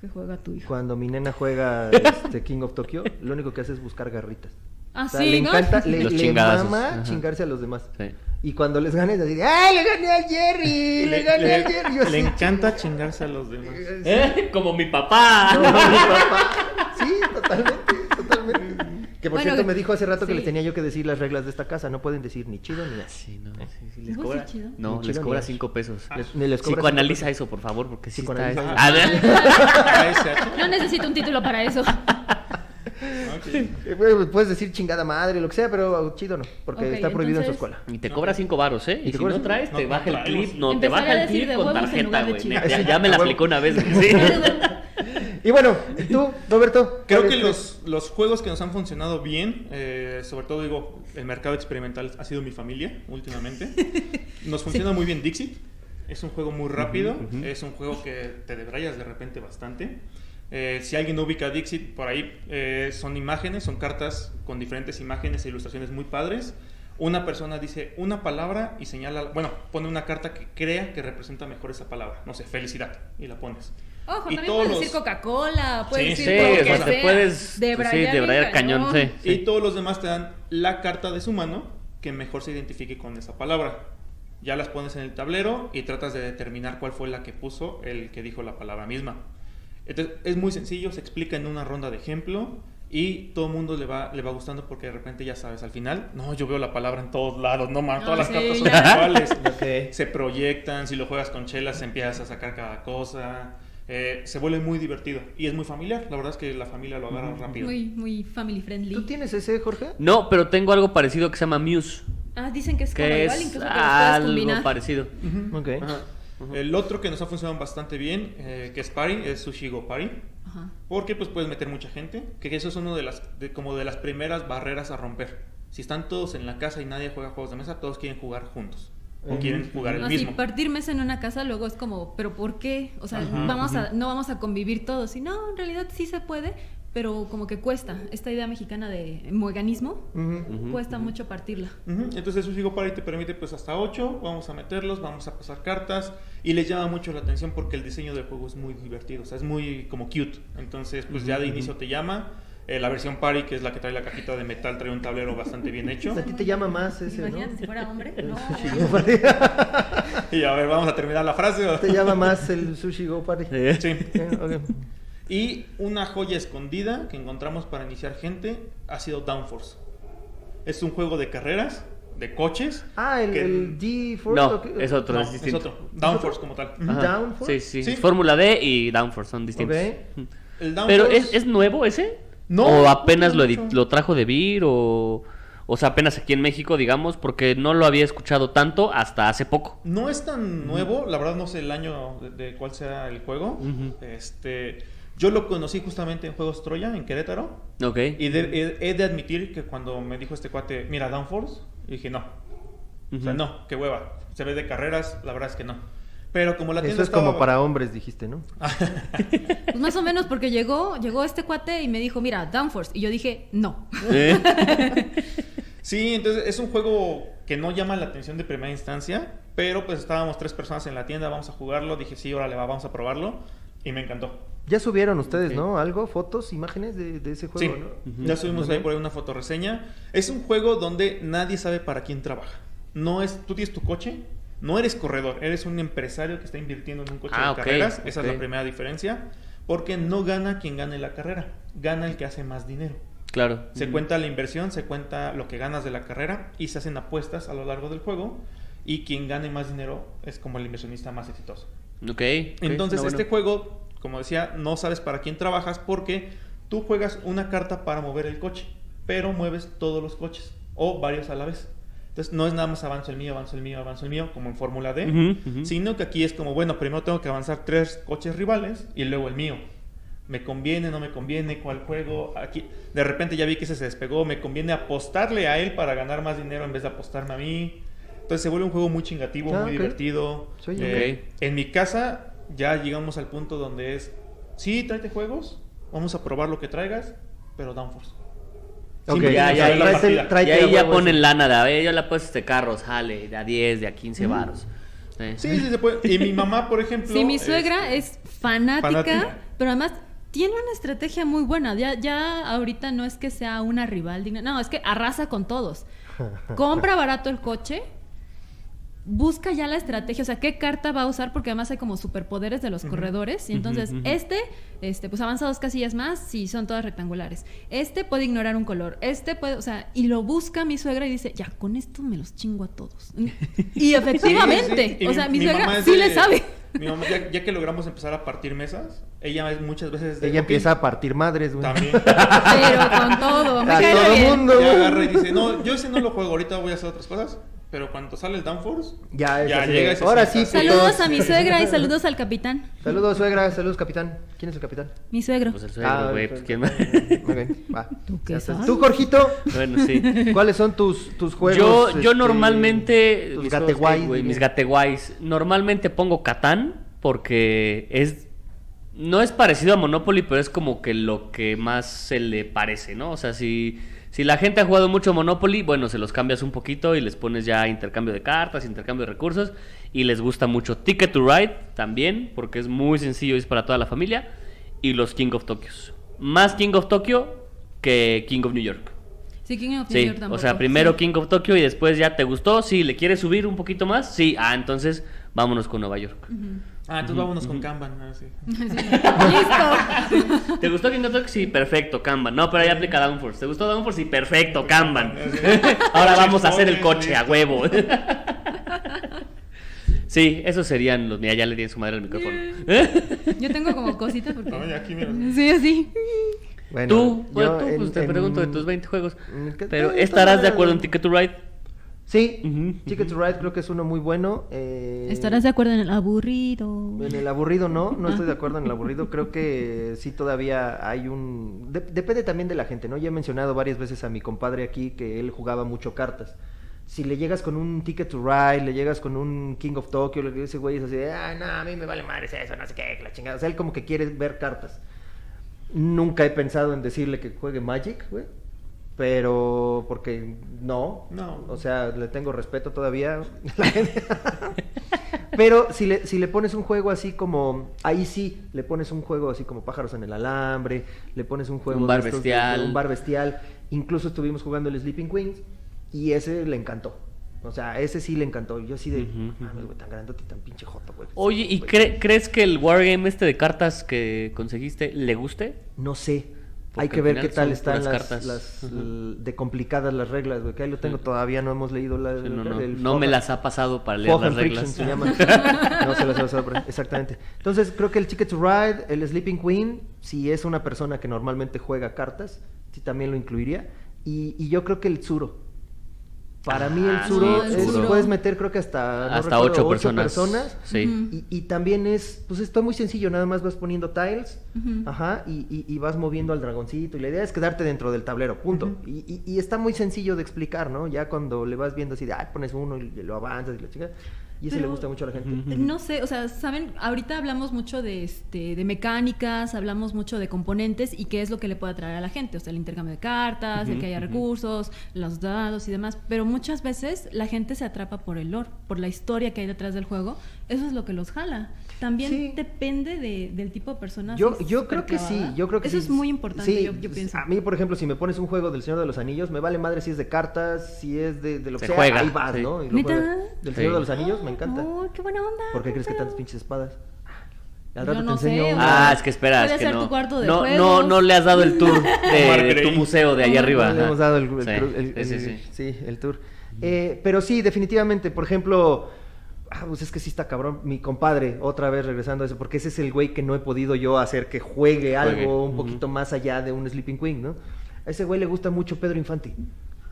Que juega tu hijo. Cuando mi nena juega este, King of Tokyo, lo único que hace es buscar garritas. Ah, O sea, sí, le ¿no? encanta, le, Los le chingadazos, mama ajá. chingarse a los demás. Sí. Y cuando les ganes, así de, ¡ay, le gané al Jerry! ¡Le, gané al Jerry! Yo le así, encanta chingarse a los demás. ¿Eh? Como mi papá. No, mi papá. Sí, totalmente, totalmente. Que por Bueno, cierto me dijo hace rato que les tenía yo que decir las reglas de esta casa. No pueden decir ni chido ni así. Sí, no, sí, sí, les ¿No cobra. chido? No, les cobra cinco pesos. Les- ni les cobra Psicoanaliza cinco eso, por favor, porque sí está. Psicoanaliza. A ver. ASH. No necesito un título para eso. Ok. Eh, Puedes decir chingada madre, lo que sea, pero chido no, porque Ok, está prohibido en su entonces- escuela. Y te cobra cinco varos, ¿eh? ¿Y Y, te si no traes, te No, baja el no clip. traemos. No, te baja a el clip con tarjeta, güey. neta, Ya me la aplicó una vez. güey, sí. Y bueno, tú, Roberto. Creo ¿cuál que los, los juegos que nos han funcionado bien, eh, sobre todo digo, el mercado experimental ha sido mi familia últimamente. Nos funciona muy bien Dixit. Es un juego muy rápido, es un juego que te debrayas de repente bastante. Eh, si alguien no ubica Dixit, por ahí eh, son imágenes, son cartas con diferentes imágenes e ilustraciones muy padres. Una persona dice una palabra y señala, bueno, pone una carta que crea que representa mejor esa palabra. No sé, felicidad, y la pones. Ojo, Y también todos puedes decir los- Coca-Cola, puedes Sí, decir Sí, lo o que sea, puedes. Debrayar sí, bien debrayar cañón, sí. Y todos los demás te dan la carta de su mano que mejor se identifique con esa palabra. Ya las pones en el tablero y tratas de determinar cuál fue la que puso el que dijo la palabra misma. Entonces es muy sencillo, se explica en una ronda de ejemplo y todo el mundo le va, le va gustando porque de repente ya sabes, al final, no, yo veo la palabra en todos lados, no más, No, todas las sí, cartas son ya. iguales. Ok. Se proyectan, si lo juegas con chelas empiezas a sacar cada cosa. eh, se vuelve muy divertido y es muy familiar. La verdad es que la familia lo agarra rápido. Muy, muy family friendly. ¿Tú tienes ese, Jorge? No, pero tengo algo parecido que se llama Muse. Ah, dicen que es como Que igual, es incluso que algo combinar. parecido. Ok. Ajá. El otro que nos ha funcionado bastante bien, eh, que es Party, es Sushi Go Party. Ajá. Porque pues puedes meter mucha gente, que eso es uno de las, de, como de las primeras barreras a romper. Si están todos en la casa y nadie juega juegos de mesa, todos quieren jugar juntos. O quieren jugar el No, mismo. partir mesa en una casa luego es como, ¿pero por qué? O sea, Ajá, vamos a, no vamos a convivir todos. Y no, en realidad sí se puede, pero como que cuesta. Esta idea mexicana de. Ujú, cuesta mucho partirla. Entonces Sushi Go Party te permite pues hasta 8, vamos a meterlos, vamos a pasar cartas y les llama mucho la atención porque el diseño del juego es muy divertido, o sea, es muy como cute. Entonces pues ya de inicio te llama. Eh, la versión Party, que es la que trae la cajita de metal, trae un tablero bastante bien hecho. A ti te llama más ese, ¿no? Imagínate si fuera hombre. No. Sushi Go Party. Y a ver, vamos a terminar la frase. ¿o? te llama más el Sushi Go Party. Eh, Sí. Ok. Y una joya escondida que encontramos para iniciar gente ha sido Downforce. Es un juego de carreras, de coches. Ah, el, que- el G-Force. No, es otro, No, es es distinto. otro. Downforce como tal. Ajá. Downforce. Sí, sí. Sí. Es Fórmula D y Downforce son distintos. El Pero ¿es, ¿es nuevo ese? No, ¿O apenas no lo, lo trajo de Vir o, o sea, apenas aquí en México, digamos, porque no lo había escuchado tanto hasta hace poco? No es tan nuevo, la verdad no sé el año de, de cuál sea el juego. Este, yo lo conocí justamente en Juegos Troya, en Querétaro. Ok. Y de- he, he de admitir que cuando me dijo este cuate, mira, Downforce, dije no. O sea, no, qué hueva. Se ve de carreras, la verdad es que no. Pero como la tienda Eso es estaba- como para hombres, dijiste, ¿no? Pues más o menos porque llegó, llegó este cuate y me dijo, mira, Downforce. Y yo dije, no. Eh, Sí, entonces es un juego que no llama la atención de primera instancia, pero pues estábamos tres personas en la tienda, vamos a jugarlo, dije sí, órale, va, vamos a probarlo y me encantó. Ya subieron ustedes. ¿no? Algo, fotos, imágenes de, de ese Sí, juego, ¿no? ya subimos ahí por ahí una fotorreseña. Es un juego donde nadie sabe para quién trabaja. No es, tú tienes tu coche, no eres corredor, eres un empresario que está invirtiendo en un coche Ah, de carreras. Esa es la primera diferencia, porque no gana quien gane la carrera, gana el que hace más dinero. claro. Se cuenta la inversión, se cuenta lo que ganas de la carrera y se hacen apuestas a lo largo del juego y quien gane más dinero es como el inversionista más exitoso. Ok. Entonces está este bueno. juego, como decía, no sabes para quién trabajas porque tú juegas una carta para mover el coche, pero mueves todos los coches o varios a la vez. Entonces no es nada más avanzo el mío, avanzo el mío, avanzo el mío, como en Fórmula D, sino que aquí es como, bueno, primero tengo que avanzar tres coches rivales y luego el mío. ¿Me conviene, no me conviene? ¿Cuál juego? Aquí, de repente ya vi que ese se despegó. ¿Me conviene apostarle a él para ganar más dinero en vez de apostarme a mí? Entonces se vuelve un juego muy chingativo, Ah, muy ok. divertido. Soy Eh, En mi casa ya llegamos al punto donde es, sí, tráete juegos, vamos a probar lo que traigas, pero Downforce. Ok, Simple ya, ya, tráete el- y ahí a ya ponen lana de, a ver, yo la puse este carro, sale de a 10, de a 15 varos. Eh. Sí, sí se puede. Y mi mamá, por ejemplo... Sí, mi suegra este, es fanática, fanática. pero además tiene una estrategia muy buena. Ya, ya ahorita no es que sea una rival digna. No, es que arrasa con todos. Compra barato el coche. Busca ya la estrategia, o sea, qué carta va a usar, porque además hay como superpoderes de los corredores. Y entonces, este, este, pues avanza dos casillas más, si son todas rectangulares. Este puede ignorar un color. Este puede, o sea, y lo busca mi suegra y dice, ya, con esto me los chingo a todos. Y efectivamente, Sí, sí. Y o sea, mi, suegra sí de- le sabe. Mi mamá, ya, ya que logramos empezar a partir mesas, ella es muchas veces de, Ella "Ok, empieza a partir madres, güey. También. Pero con todo, me A cae todo bien. mundo. Agarra y dice, no, yo ese no lo juego, ahorita voy a hacer otras cosas. Pero cuando sale el Downforce, Ya, es ya así llega ese ahora sí, Saludos a mi suegra y saludos al capitán. Saludos, suegra. Saludos, capitán. ¿Quién es el capitán? Mi suegro. Pues el suegro, Ah, güey, el pues quién más. Muy bien, va. ¿Tú qué sabes? Tú, Jorgito, Bueno, sí. ¿cuáles son tus, tus juegos? Yo, yo este, normalmente. Tus mis gateguays, güey, mis gateguays. Normalmente pongo Catán porque es. No es parecido a Monopoly, pero es como que lo que más se le parece, ¿no? O sea, si, si la gente ha jugado mucho Monopoly, bueno, se los cambias un poquito y les pones ya intercambio de cartas, intercambio de recursos. Y les gusta mucho Ticket to Ride también, porque es muy sencillo y es para toda la familia. Y los King of Tokyos. Más King of Tokyo que King of New York. Sí, King of New Sí, York o sea, primero Sí. King of Tokyo y después ya te gustó. Sí, ¿le quieres subir un poquito más? Sí, ah, entonces vámonos con Nueva York. Ah, entonces vámonos con Kanban. ah, sí. Listo. ¿Te gustó King of Tokyo? Sí, perfecto, Kanban. No, pero ahí aplica Downforce. ¿Te gustó Downforce? Sí, perfecto, Kanban. Ahora vamos a hacer el coche a huevo. Sí, esos serían los. Mira, ya le di en su madre el micrófono. Yo tengo como cositas porque. Ay, aquí, mira. Sí, así. Bueno, tú, yo tú, pues en- te en- pregunto de tus 20 juegos. en que- Pero ¿estarás de acuerdo en Ticket to Ride? Sí, Ujú, Ticket to Ride creo que es uno muy bueno. eh, ¿Estarás de acuerdo en el aburrido? En el aburrido no, no estoy de acuerdo en el aburrido. Creo que sí todavía hay un... de- depende también de la gente, ¿no? Ya he mencionado varias veces a mi compadre aquí que él jugaba mucho cartas. Si le llegas con un Ticket to Ride, le llegas con un King of Tokyo, le- ese güey es así, de, ah, no, a mí me vale madre eso, no sé qué, que la chingada. O sea, él como que quiere ver cartas. Nunca he pensado en decirle que juegue Magic, güey. Pero, porque no. No. O sea, le tengo respeto todavía. Pero si le, si le pones un juego así como. Ahí sí, le pones un juego así como Pájaros en el Alambre. Le pones un juego. Un bar estos bestial. un bar bestial. Incluso estuvimos jugando el Sleeping Queens. Y ese le encantó. O sea, ese sí le encantó. Yo así de. Ujú, Mames, güey, tan grandote y tan pinche joto, güey. Oye, ¿y Güey. cre- crees que el wargame este de cartas que conseguiste le guste? No sé. Hay que ver qué tal están las, cartas. las, de complicadas las reglas, güey. Que ahí lo tengo Sí. todavía, no hemos leído la, Sí, no, no, el no me las ha pasado para leer las reglas. se llama. no se las ha pasado exactamente. Entonces, creo que el Ticket to Ride, el Sleeping Queen, si es una persona que normalmente juega cartas, sí también lo incluiría. Y, y yo creo que el Tsuro. Para mí el Ah, sí, el es- puedes meter creo que hasta, no Hasta recuerdo, personas. personas. Sí. Ujú. Y, y también es, pues está muy sencillo, nada más vas poniendo tiles, ajá, y, y- y vas moviendo al dragoncito, y la idea es quedarte dentro del tablero, punto. y, y- y está muy sencillo de explicar, ¿no? Ya cuando le vas viendo así de, ay, pones uno y lo avanzas y la chica, y ese Pero- le gusta mucho a la gente. No sé, o sea, saben, ahorita hablamos mucho de este de mecánicas, hablamos mucho de componentes y qué es lo que le puede atraer a la gente, o sea, el intercambio de cartas, el que haya recursos, los dados y demás, pero muchas veces la gente se atrapa por el lore, por la historia que hay detrás del juego, eso es lo que los jala. También Sí. depende de- del tipo de persona. Yo, yo creo que sí, yo creo que Eso sí. es muy importante, Sí, yo, yo pienso. A mí, por ejemplo, si me pones un juego del Señor de los Anillos, me vale madre si es de cartas, si es de, de lo que Se sea, juega, ahí vas, sí. ¿no? Y. Del Sí. Señor de los Anillos, me encanta. Oh, qué buena onda. ¿Por qué crees que tantas pinches espadas? Al Yo rato no te enseño sé, una. Ah, es que espera, Puede que ser no. tu cuarto de no, no, juegos. no le has dado el tour de, de tu museo de allá arriba. No le hemos dado el, el Sí, el- el- sí, sí. sí, el tour. Eh, pero sí, definitivamente, por ejemplo, ah, pues es que sí está cabrón. Mi compadre, otra vez regresando a eso, porque ese es el güey que no he podido yo hacer que juegue algo un poquito más allá de un Sleeping Queen, ¿no? A ese güey le gusta mucho Pedro Infante.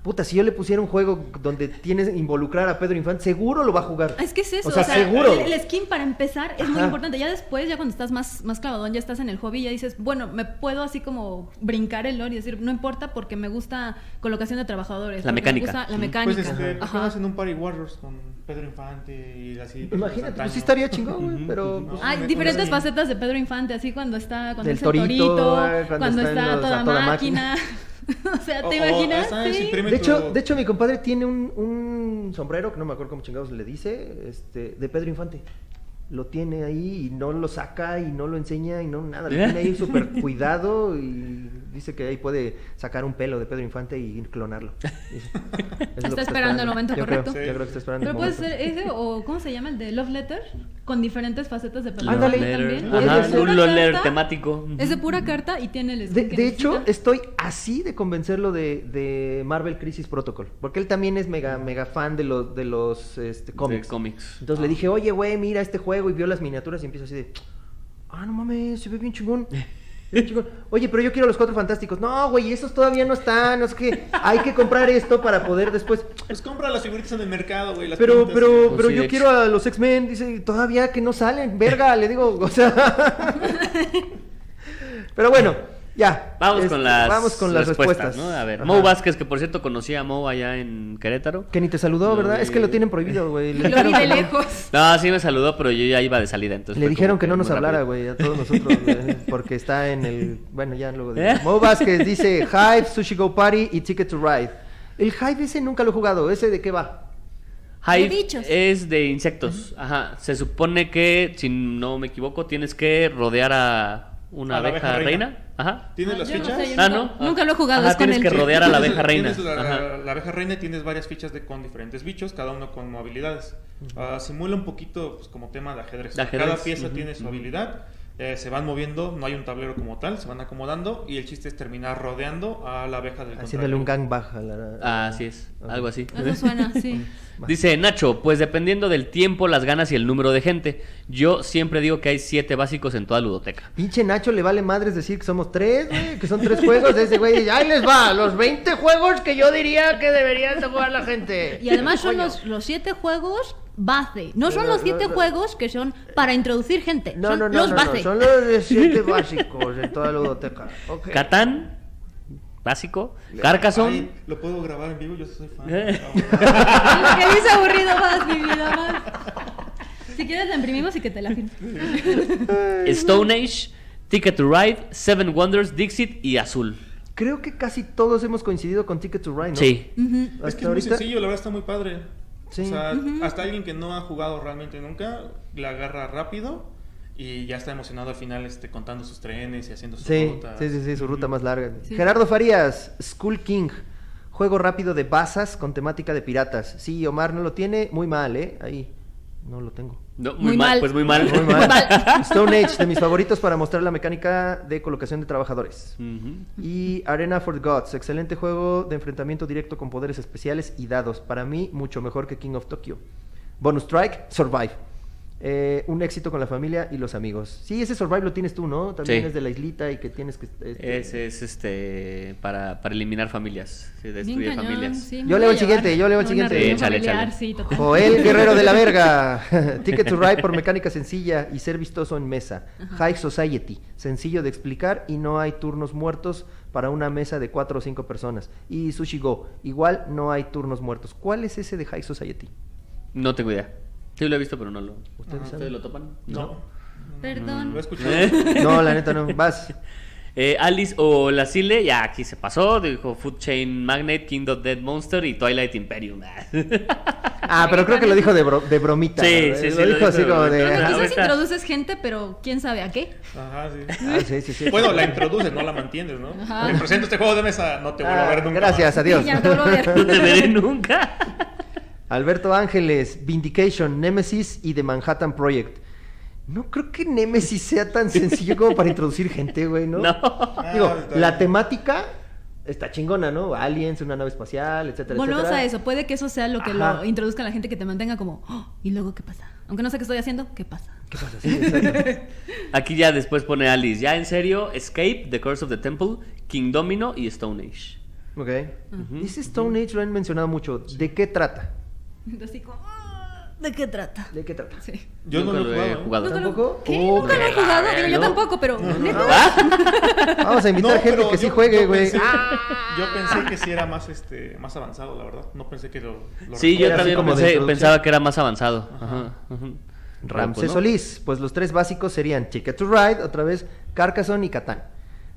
Puta, si yo le pusiera un juego donde tienes que involucrar a Pedro Infante, seguro lo va a jugar. Es que es eso, O sea, o sea, seguro. El, el skin para empezar es muy importante. Ya después, ya cuando estás más, más clavadón, ya estás en el hobby, ya dices, bueno, me puedo así como brincar el lore y decir, no importa porque me gusta colocación de trabajadores. La me mecánica. gusta la Mm. mecánica. Pues este, ¿por qué no Ajá. hacen un Party Warriors con Pedro Infante y así? Imagínate, antaño? pues sí estaría chingón, güey, pero... pues, Hay me- diferentes me- facetas de Pedro Infante, así cuando está, cuando Del es el torito, torito, eh, cuando cuando, está está los- toda toda máquina. o sea, ¿te o imaginas? Sí. De hecho, de hecho, mi compadre tiene un, un sombrero, que no me acuerdo cómo chingados le dice, este, de Pedro Infante. Lo tiene ahí y no lo saca y no lo enseña y no nada. Lo ¿Eh? tiene ahí súper cuidado y dice que ahí puede sacar un pelo de Pedro Infante y clonarlo. Es Está esperando el momento Yo creo, correcto. yo creo que está esperando Pero el puede ser ese o ¿cómo se llama? El de Love Letter con diferentes facetas de personalidad Ándale. también. Ajá, Es un love letter carta, temático. Es de pura carta y tiene el De, de hecho, estoy así de convencerlo de, de Marvel Crisis Protocol, porque él también es mega, mega fan de los, de los este, cómics. De cómics. Entonces le dije, oye, güey, mira este juego y vio las miniaturas y empieza así de, ah, no mames, se ve bien chingón. bien. Oye, pero yo quiero los cuatro fantásticos. No, güey, esos todavía no están. Es que hay que comprar esto para poder después. Pues compra las figuritas en el mercado, güey. las Pero, pintas, pero, Pues pero sí, yo quiero a los X-Men, dice, todavía que no salen, verga, le digo, o sea. pero bueno, ya. Vamos con las, vamos con las respuestas. ¿no? A ver, Ajá. Mo Vázquez, que por cierto conocía a Mo allá en Querétaro. Que ni te saludó, ¿verdad? Es que lo tienen prohibido, güey. Le Lo vi de lejos. No, sí me saludó, pero yo ya iba de salida, entonces. Le dijeron que no nos hablara, güey, a todos nosotros, güey, porque está en el... Bueno, ya luego. ¿Eh? Mo Vázquez dice, Hive, Sushi Go Party y Ticket to Ride. El Hive ese nunca lo he jugado, ¿ese de qué va? Hive bichos. es de insectos. Ajá. Se supone que, si no me equivoco, tienes que rodear a una A abeja, abeja reina. reina. Ajá. ¿Tienes Ah, las no fichas? sé, Ah, nunca- ¿no? Nunca lo he jugado, Ajá, es con tienes el que rodear a la abeja reina. tienes la, abeja reina tienes varias fichas de, con diferentes bichos, cada uno con habilidades. Ah, simula un poquito pues, como tema de ajedrez. De ajedrez, Cada pieza tiene su habilidad, eh, se van moviendo, no hay un tablero como tal, se van acomodando y el chiste es terminar rodeando a la abeja del Haciéndole contrario. un gangbang a la... Ah, así es. Algo así. Eso suena, sí. Dice Nacho, pues dependiendo del tiempo, las ganas y el número de gente. Yo siempre digo que hay siete básicos en toda ludoteca. Pinche Nacho le vale madres decir que somos tres, güey, que son tres juegos de ese güey. Ahí les va, los 20 juegos que yo diría que deberían de jugar la gente. Y además son los, los siete juegos base. No son No, los siete no, no. juegos que son para introducir gente. No, son no, no, los no, no, base. son los siete básicos en toda ludoteca. Ok. Catán, básico. Carcassonne. Ay, lo puedo grabar en vivo, yo soy fan. Eh. Que dice aburrido más, mi vida más. Si quieres la imprimimos y que te la firme. Stone Age, Ticket to Ride, Seven Wonders, Dixit y Azul. Creo que casi todos hemos coincidido con Ticket to Ride, ¿no? Sí. Es que es muy ahorita- sencillo, la verdad está muy padre. Sí. O sea, hasta alguien que no ha jugado realmente nunca, la agarra rápido y ya está emocionado al final este, contando sus trenes y haciendo sus Sí, rutas. sí, sí, sí, su ruta más larga. Sí. Gerardo Farías, Skull King. Juego rápido de basas con temática de piratas. Sí, Omar no lo tiene. Muy mal, ¿eh? Ahí. No lo tengo. No, muy, Muy mal, mal. pues muy mal. Muy mal. Stone Age, de mis favoritos para mostrar la mecánica de colocación de trabajadores. Y Arena for the Gods, excelente juego de enfrentamiento directo con poderes especiales y dados. Para mí, mucho mejor que King of Tokyo. Bonus Strike, Survive. Eh, un éxito con la familia y los amigos. Sí, ese Survive lo tienes tú, ¿no? También Sí. es de la islita y que tienes que... este, Ese es este para, para eliminar familias, sí, destruir cañón, familias. sí, Yo leo a el siguiente, yo leo el siguiente. sí, total. Joel Guerrero de la Verga. Ticket to Ride por mecánica sencilla y ser vistoso en mesa. High Society. Sencillo de explicar y no hay turnos muertos para una mesa de cuatro o cinco personas. Y Sushi Go. Igual no hay turnos muertos. ¿Cuál es ese de High Society? No tengo idea. Sí lo he visto, pero no lo. ¿Ustedes Ajá? ¿Ustedes lo topan? No. Perdón. Lo he escuchado. No, la neta no. Vas. Eh, Alice o la Sile, ya aquí se pasó, dijo Food Chain Magnet, King of Dead Monster y Twilight Imperium. Ah, pero creo que lo dijo de, bro- de bromita. Sí, ¿no? sí, sí, Lo lo dijo así como de... ah, quizás ahorita- introduces gente, pero quién sabe a qué. Ajá, sí. ah, sí, sí, sí. Bueno, la introduces, no la mantienes, ¿no? Ajá. Te presento este juego de mesa, no te vuelvo a Ah, ver nunca. gracias, más. adiós. Ya, te vuelvo a ver. no te veré nunca. Alberto Ángeles, Vindication, Nemesis y The Manhattan Project. No creo que Nemesis sea tan sencillo como para introducir gente, güey, ¿no? No. Digo, Ah, está la temática está chingona, ¿no? Aliens, una nave espacial, etcétera, Volvemos etcétera. a eso. Puede que eso sea lo que Ajá. lo introduzca a la gente que te mantenga como, "Oh, ¿y luego qué pasa? Aunque no sé qué estoy haciendo, ¿qué pasa? ¿Qué pasa? Sí. Aquí ya después pone Alice, ya en serio, Escape, The Curse of the Temple, King Domino y Stone Age. ok. Ese Stone Age lo han mencionado mucho. ¿De qué trata? Así como, "Ah". ¿De qué trata? ¿De qué trata? sí. Yo Nunca no lo lo he jugado. ¿Tampoco? ¿Qué? Oh, Nunca lo he jugado. Digo, yo ¿no? tampoco, pero. ¿neta? Vamos a invitar No, gente que sí juegue, güey. Ah. Yo pensé que sí era más este más avanzado, la verdad. No pensé que lo, lo Sí, yo también como pensé- pensaba que era más avanzado. Ajá, pues, no. Solís, pues los tres básicos serían Ticket to Ride, otra vez Carcassonne y Catán.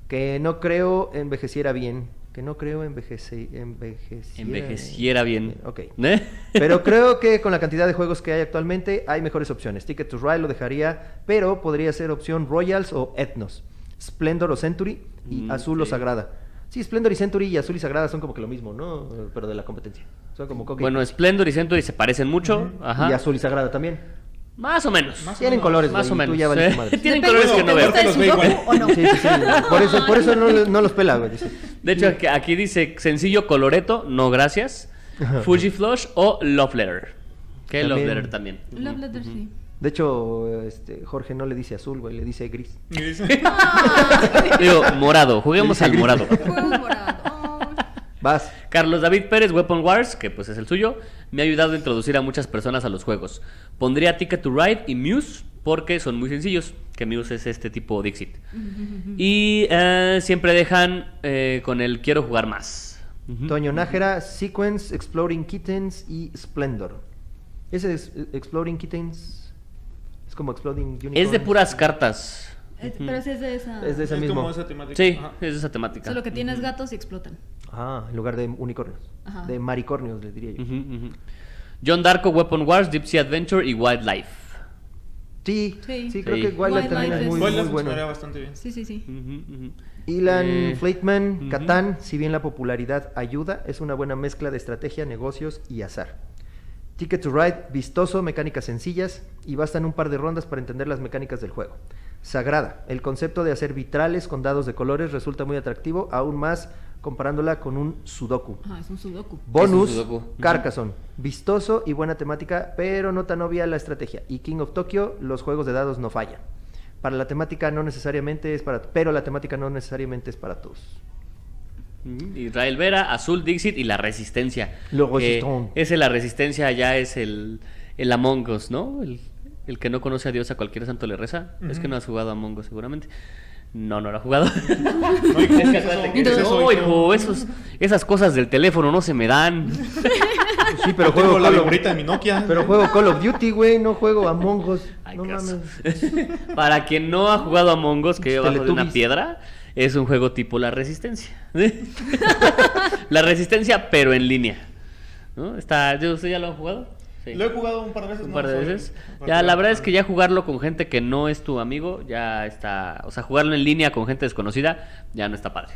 Que no creo envejeciera bien. Que no creo envejece, envejeciera. Envejeciera bien. Ok. ¿Eh? Pero creo que con la cantidad de juegos que hay actualmente hay mejores opciones. Ticket to Ride lo dejaría, pero podría ser opción Royals o Ethnos. Splendor o Century y Mm, Azul o. Sagrada. Sí, Splendor y Century y Azul y Sagrada son como que lo mismo, ¿no? Pero de la competencia. Son como ok. Bueno, Splendor y Century se parecen mucho. Ajá. Y Azul y Sagrada también. Más o menos. Tienen menos. colores, Más o menos. Tú ya madre. Tienen Depende, colores que no ¿te veo. Sí, sí, sí. Por eso, por eso no, no los pela, güey. De hecho, aquí, dice sencillo coloreto, no gracias. Fuji Flush o Love Letter. Que Love También. Letter también. Love Letter, sí. De hecho, este, Jorge no le dice azul, güey, le dice gris. Digo, morado, juguemos al morado. Morado. Vas. Carlos David Pérez, Weapon Wars, que pues es el suyo, me ha ayudado a introducir a muchas personas a los juegos. Pondría Ticket to Ride y Muse porque son muy sencillos, que Muse es este tipo Dixit. Y eh, siempre dejan eh, con el quiero jugar más. Toño Nájera, Sequence, Exploding Kittens y Splendor. Ese es eh, Exploding Kittens. Es como Exploding Unicorns. Es de puras cartas. Eh, Pero sí es de esa. Es de ese es mismo. esa temática. Sí, Ajá. es de esa temática. Solo que tienes gatos y explotan. Ah, en lugar de unicornios. Ajá. De maricornios, le diría yo. John Darko, Weapon Wars, Deep Sea Adventure y Wildlife. Sí, sí, Sí. creo Sí. que Wildlife también es muy, bueno. bastante bien. Sí, sí, sí. Ilan Eh. Catán, si bien la popularidad ayuda, es una buena mezcla de estrategia, negocios y azar. Ticket to Ride, vistoso, mecánicas sencillas y bastan un par de rondas para entender las mecánicas del juego. Sagrada, el concepto de hacer vitrales con dados de colores resulta muy atractivo, aún más comparándola con un sudoku. Ajá, es un sudoku. Bonus, Es un sudoku. Ujú. Carcassonne. Vistoso y buena temática, pero no tan obvia la estrategia. Y King of Tokyo, los juegos de dados no fallan. Para la temática no necesariamente es para... Pero la temática no necesariamente es para todos. Israel Vera, Azul Dixit y La Resistencia. Resistance. ese La Resistencia ya es el, el Among Us, ¿no? El, el que no conoce a Dios a cualquier santo le reza. Es que no has jugado a Among Us seguramente. No, no lo ha jugado. No, hijo, esas cosas del teléfono no se me dan. Sí, pero juego, la Call de mi Nokia. pero juego Call of Duty, güey, no juego Among Us. Ay, no mames. Para quien no ha jugado a Among Us, que abajo de una piedra, es un juego tipo La Resistencia. la Resistencia, pero en línea. ¿No? Está, ¿yo- ¿Usted ya lo ha jugado? Sí. Lo he jugado un par de veces. un no, par de veces. Ya, la verdad es que ya jugarlo con gente que no es tu amigo, ya está. O sea, jugarlo en línea con gente desconocida, ya no está padre.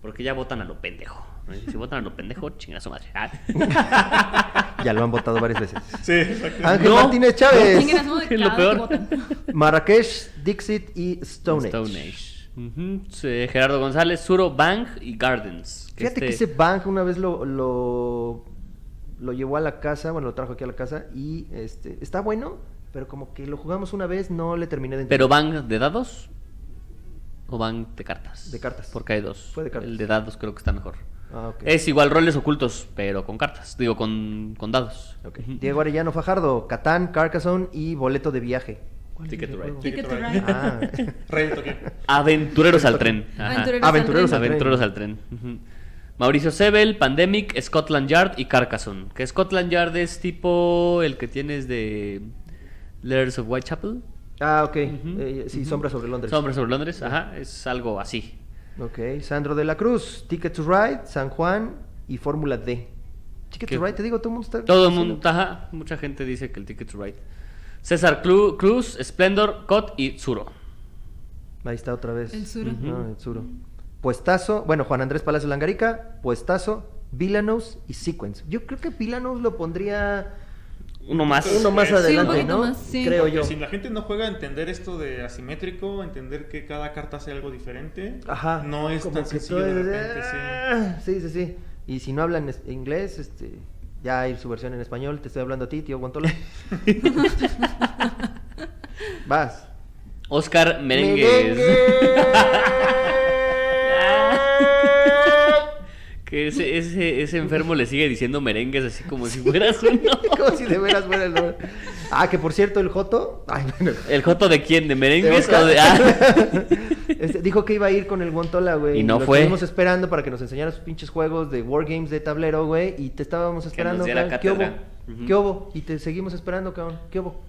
Porque ya votan a lo pendejo. ¿no? Si votan a lo pendejo, chinga su madre. Ah. Ya lo han votado varias veces. Sí, exacto. Ángel No. Martínez Chávez. Chinguen a su madre Es lo peor. Marrakech, Dixit y Stone Age. Stone Age. Sí, Gerardo González, Suro, Bang y Gardens. Fíjate que este- ese Bang una vez lo, lo, lo llevó a la casa, bueno, lo trajo aquí a la casa y este está bueno, pero como que lo jugamos una vez, no le terminé de ¿Pero entender. Bang de dados? ¿O Bang de cartas? De cartas. Porque hay dos. Fue de cartas. El de dados creo que está mejor. Ah. Es igual roles ocultos, pero con cartas. Digo, con, con dados. Ok. Ujú. Diego Arellano Fajardo, Catán, Carcassonne y boleto de viaje. ¿Cuál es Ticket to Ride. Ticket to Ride. Ride. Ah. Aventureros al tren. Aventureros Aventureros al al tren. Aventureros al tren. Mauricio Sebel, Pandemic, Scotland Yard y Carcassonne. Que Scotland Yard es tipo el que tienes de Letters of Whitechapel. ah, ok. Eh, sí, Sombra sobre Londres. Sombra sobre Londres. Ajá, es algo así. Ok, Sandro de la Cruz, Ticket to Ride, San Juan y Fórmula D. Ticket ¿Qué? to Ride, te digo, todo el mundo está... Todo el mundo, ajá, mucha gente dice que el Ticket to Ride. César Clu- Cruz, Splendor, Cot y Zuro. Ahí está otra vez. El. Ujú. Ah, el Suro. Puestazo, bueno, Juan Andrés Palacio Langarica, Puestazo, Villanos y Sequence. Yo creo que Villanos lo pondría Uno más. uno más Sí, un adelante, ¿no? más, sí. Creo Porque yo. si la gente no juega a entender esto de asimétrico, entender que cada carta hace algo diferente, Ajá. no es como tan que sencillo de repente, sí. Ah, sí, sí, sí. Y si no hablan inglés, este, ya hay su versión en español. Te estoy hablando a ti, tío Guantola. Vas. Oscar Merengues. Que ese, ese, ese enfermo le sigue diciendo merengues así como si fueras uno. Como si de veras fuera el nombre. Ah, que por cierto, el Joto. Ay, no, no. ¿El joto de quién? ¿De merengues Oscar. o de.? Ah. Este, dijo que iba a ir con el Guantola, güey. Y no Lo fue. Estuvimos esperando para que nos enseñara sus pinches juegos de Wargames de tablero, güey. Y te estábamos esperando, nos diera cabrón. ¿Qué hubo? Ujú. ¿Qué hubo? Y te seguimos esperando, cabrón. ¿Qué hubo?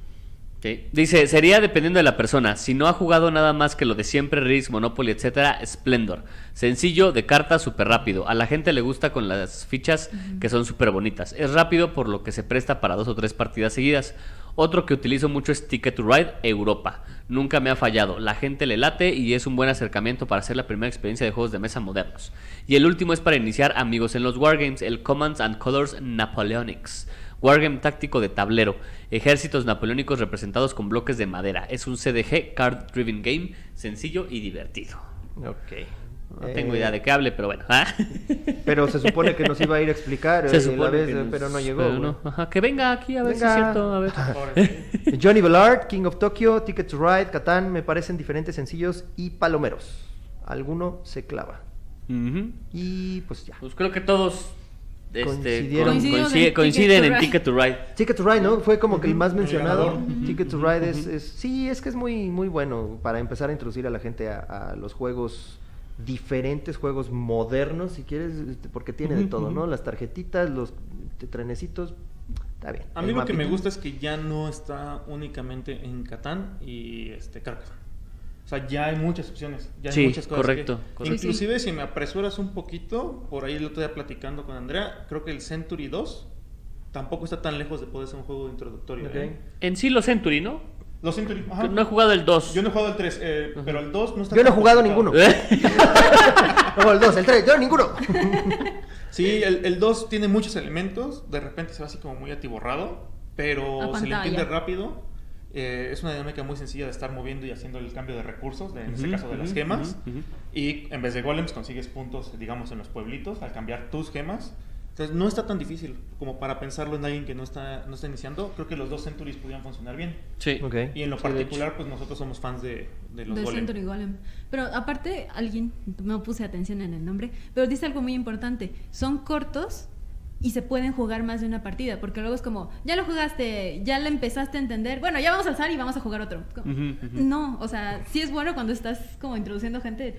Sí. Dice, sería dependiendo de la persona. Si no ha jugado nada más que lo de siempre, Risk, Monopoly, etcétera, Splendor. Sencillo, de cartas, súper rápido. A la gente le gusta con las fichas que son súper bonitas. Es rápido por lo que se presta para dos o tres partidas seguidas. Otro que utilizo mucho es Ticket to Ride Europa. Nunca me ha fallado. La gente le late y es un buen acercamiento para hacer la primera experiencia de juegos de mesa modernos. Y el último es para iniciar amigos en los Wargames, el Commands and Colors Napoleonics. Wargame táctico de tablero. Ejércitos napoleónicos representados con bloques de madera. Es un CDG Card Driven Game sencillo y divertido. Ok. No tengo Eh, idea de qué hable, pero bueno. Ah. Pero se supone que nos iba a ir a explicar Se eh, la vez, eh, nos- pero no llegó. pero güey. no. Ajá, que venga aquí a ver si es cierto. A ver. Ahora, Johnny Ballard, King of Tokyo, Ticket to Ride, Catán, me parecen diferentes sencillos y palomeros. Alguno se clava. Y pues ya. Pues creo que todos este, Coincidieron. con- Coincidimos coincide- en coinciden Ticket en. Ticket to Ride. Ticket to Ride, ¿no? Fue como que el más mencionado. Ticket to Ride es, es- Sí, es que es muy, muy bueno para empezar a introducir a la gente a, a los juegos diferentes, juegos modernos, si quieres, este, porque tiene de todo. ¿no? Las tarjetitas, los trenecitos. Está bien. a mí lo que me gusta es que ya no está únicamente en Catán y este Carcassonne. O sea, ya hay muchas opciones, ya hay Sí, muchas cosas. correcto, que- correcto. Inclusive si me apresuras un poquito, por ahí el otro día platicando con Andrea, creo que el Century 2 tampoco está tan lejos de poder ser un juego introductorio. ¿eh? En sí, los Century, ¿no? Los Century, ajá. No he jugado el 2. Yo no he jugado el 3, eh, pero el 2 no está Yo no he jugado complicado. ninguno. No, el 2, el 3, yo ninguno. Sí, el, el 2 tiene muchos elementos, de repente se va así como muy atiborrado, pero se le entiende rápido. Eh, es una dinámica muy sencilla de estar moviendo y haciendo el cambio de recursos, de- en este Ujú, caso de las ujú, gemas. ujú, ujú. Y en vez de golems consigues puntos, digamos, en los pueblitos al cambiar tus gemas. Entonces no está tan difícil como para pensarlo en alguien que no está, no está iniciando. Creo que los dos Centuries podrían funcionar bien. Sí. Ok. Y en lo Sí, de particular, pues nosotros somos fans de, de los Del golems. Century Golem. Pero aparte, alguien, no puse atención en el nombre, pero dice algo muy importante. Son cortos y se pueden jugar más de una partida, porque luego es como, ya lo jugaste, ya le empezaste a entender, bueno, ya vamos a alzar y vamos a jugar otro. Como. No, o sea, sí es bueno cuando estás como introduciendo gente.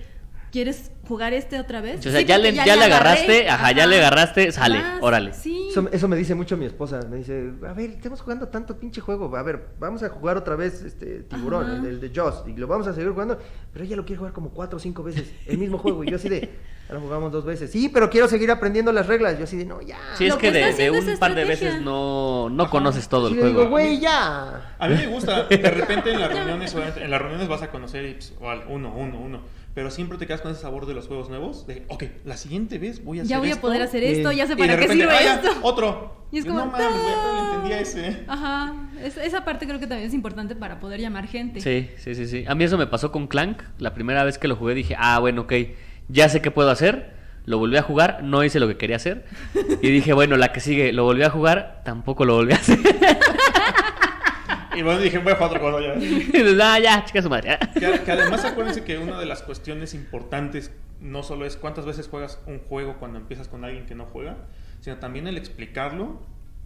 ¿Quieres jugar este otra vez? O sea, Sí, ya le, ya le agarré. agarraste, ajá, ya le agarraste, sale, órale. Sí. Eso, eso me dice mucho mi esposa. Me dice, a ver, estamos jugando tanto pinche juego. A ver, vamos a jugar otra vez este tiburón, el de Joss. Y lo vamos a seguir jugando. Pero ella lo quiere jugar como cuatro o cinco veces. El mismo juego. Y yo así de, ahora jugamos dos veces. Sí, pero quiero seguir aprendiendo las reglas. Yo así de, no, ya. Sí, es Lo que que de, de un par de estrategia. veces no, no conoces todo Sí, el juego. digo, güey, ya. A mí me gusta, de repente en las reuniones, en las reuniones vas a conocer y, pues, igual, uno, uno, uno. Pero siempre te quedas con ese sabor de los juegos nuevos. De, ok, la siguiente vez voy a hacer ya voy a esto, poder hacer esto, ya sé Y para de qué repente, sirve "Ah, ya, esto. otro. Y es como, no mames, no entendía ese. Ajá, Es- esa parte creo que también es importante para poder llamar gente. Sí, sí, sí, sí. A mí eso me pasó con Clank. La primera vez que lo jugué dije, ah, bueno, ok, ya sé qué puedo hacer. Lo volví a jugar, no hice lo que quería hacer. Y dije, bueno, la que sigue, lo volví a jugar, tampoco lo volví a hacer. Y bueno, dije, voy a jugar otra cosa ya. Ah, ya, chica su madre. Que, que además acuérdense que una de las cuestiones importantes no solo es cuántas veces juegas un juego cuando empiezas con alguien que no juega, sino también el explicarlo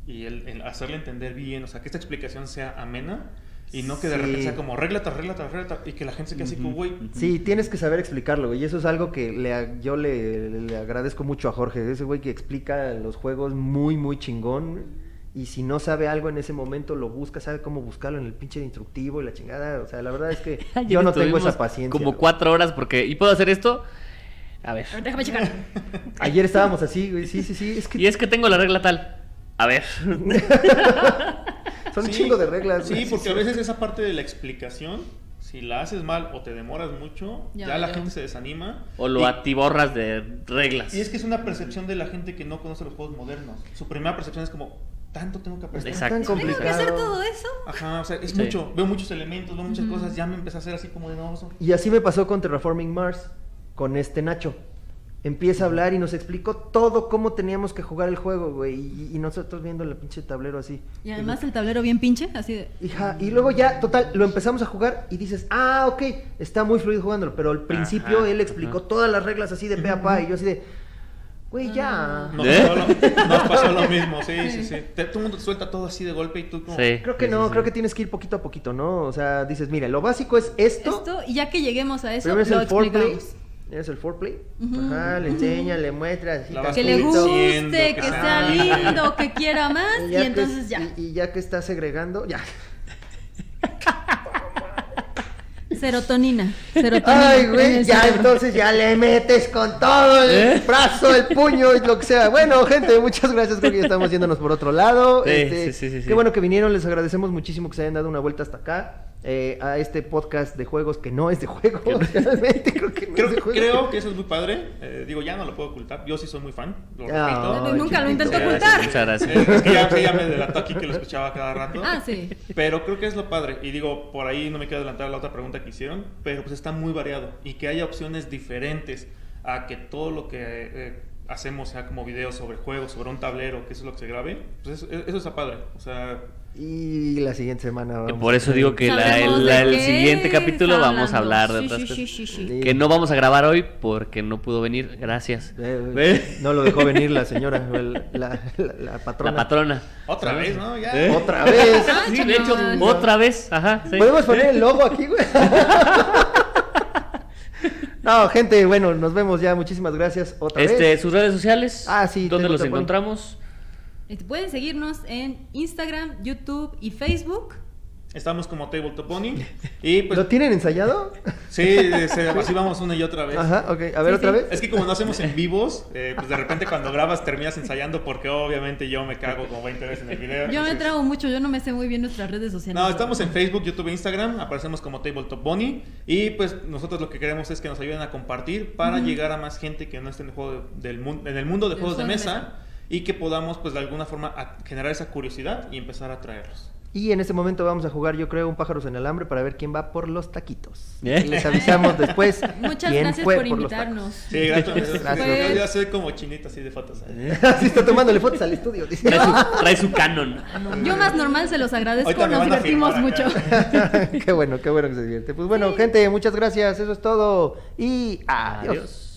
y el, el hacerle entender bien, o sea, que esta explicación sea amena y no que de Sí. repente sea como regla tras regla tras regla y que la gente se quede así como, güey, Sí, tienes que saber explicarlo, güey. Y eso es algo que le, yo le, le agradezco mucho a Jorge. Ese güey que explica los juegos muy, muy chingón. Y si no sabe algo en ese momento, lo busca, sabe cómo buscarlo en el pinche instructivo y la chingada. O sea, la verdad es que yo no tengo esa paciencia. Como güey. cuatro horas porque... ¿Y puedo hacer esto? A ver. A ver, déjame checar. Ayer estábamos así, güey. Sí, sí, sí. Es que Y es que tengo la regla tal. A ver. son un Sí, chingo de reglas. Sí, porque a veces esa parte de la explicación, si la haces mal o te demoras mucho, Ya ya, la gente se desanima. O lo Y- atiborras de reglas. Y es que es una percepción de la gente que no conoce los juegos modernos. Su primera percepción es como, tanto tengo que aprender. Exacto. Tan ¿Tengo que complicado. hacer todo eso? Ajá, o sea, es Sí. mucho. Veo muchos elementos, veo muchas cosas. Ya me empecé a hacer así como de no, Y así me pasó con Terraforming Mars, con este Nacho. Empieza a hablar y nos explicó todo cómo teníamos que jugar el juego, güey. Y, y nosotros viendo el pinche tablero así. Y además el tablero bien pinche, así de... Hija, y luego ya, total, lo empezamos a jugar y dices, ah, ok, está muy fluido jugándolo. Pero al principio Ajá, él explicó ajá. todas las reglas así de pe a pa. Y yo así de, güey, ya. Nos, ¿Eh? pasó lo, nos pasó lo mismo, sí, sí, sí. Te- todo el mundo te suelta todo así de golpe y tú como... Sí. Creo que sí, no, sí, sí. creo que tienes que ir poquito a poquito, ¿no? O sea, dices, mira, lo básico es esto. Esto, y ya que lleguemos a eso, lo el foreplay. Es el foreplay. Ajá, le enseña, le muestra. así, Que le guste, que que sea sea lindo. que quiera más, y entonces ya. Y, y ya que está segregando, ya. Serotonina. Serotonina. Ay, güey, ya cerebro. entonces ya le metes con todo el ¿Eh? brazo, el puño y lo que sea. Bueno, gente, muchas gracias. Creo que ya estamos yéndonos por otro lado. Sí, Este, sí, sí, sí, sí. Qué bueno que vinieron. Les agradecemos muchísimo que se hayan dado una vuelta hasta acá. Eh, a este podcast de juegos que no es de juegos. Realmente creo que no Creo, es de juegos. creo que eso es muy padre. Eh, digo, ya no lo puedo ocultar. Yo sí soy muy fan. Lo Ah, repito. Nunca lo intento ocultar. Muchas gracias. Eh, es que ya, ya me delató aquí que lo escuchaba cada rato. Ah, sí. Pero creo que es lo padre. Y digo, por ahí no me quiero adelantar a la otra pregunta que hicieron. Pero pues está muy variado. Y que haya opciones diferentes a que todo lo que eh, hacemos sea como videos sobre juegos, sobre un tablero, que eso es lo que se grabe. Pues eso, eso está padre. O sea, Y la siguiente semana vamos Por eso a digo que la- el, siguiente capítulo vamos a hablar de Sí, otras sí, cosas. sí, sí, sí. Sí. Que no vamos a grabar hoy porque no pudo venir. Gracias. Eh, ¿Ve? No lo dejó venir la señora, el- la, la- la patrona. La patrona. otra vez, ¿no? Ya. ¿Eh? Otra vez. Ah, Sí, de hecho, chingón. otra vez. Ajá. sí. ¿Podemos poner el logo aquí, güey? No, gente, bueno, nos vemos ya. Muchísimas gracias otra Este, vez. sus redes sociales. Ah, sí, ¿Dónde los encontramos? Este, Pueden seguirnos en Instagram, YouTube y Facebook. Estamos como Tabletop Pony. Y pues, ¿Lo tienen ensayado? sí, se- así vamos una y otra vez. Ajá, ok. A ver, Sí, otra sí. vez. Es que como no hacemos en vivos, eh, pues de repente cuando grabas terminas ensayando porque obviamente yo me cago como 20 veces en el video. Yo me entonces- trago mucho, yo no me sé muy bien nuestras redes sociales. No, estamos en Facebook, YouTube e Instagram, aparecemos como Tabletop Bunny y pues nosotros lo que queremos es que nos ayuden a compartir para llegar a más gente que no esté en el, juego del mun- en el mundo de Del juegos de juego de mesa mesa. y que podamos pues de alguna forma generar esa curiosidad y empezar a traerlos. Y en este momento vamos a jugar, yo creo, un pájaros en el hambre para ver quién va por los taquitos. ¿Eh? Les avisamos después. Muchas quién gracias fue por los invitarnos. Sí, gracias. Gracias. Yo ya soy como chinito así de fotos. ¿eh? tacos. Así está tomándole fotos al estudio. dice. Trae su, trae su canon. Yo más normal se los agradezco, nos divertimos mucho. qué bueno, qué bueno que se divierte. Pues bueno, gente, muchas gracias. Eso es todo. Y adiós. Adiós.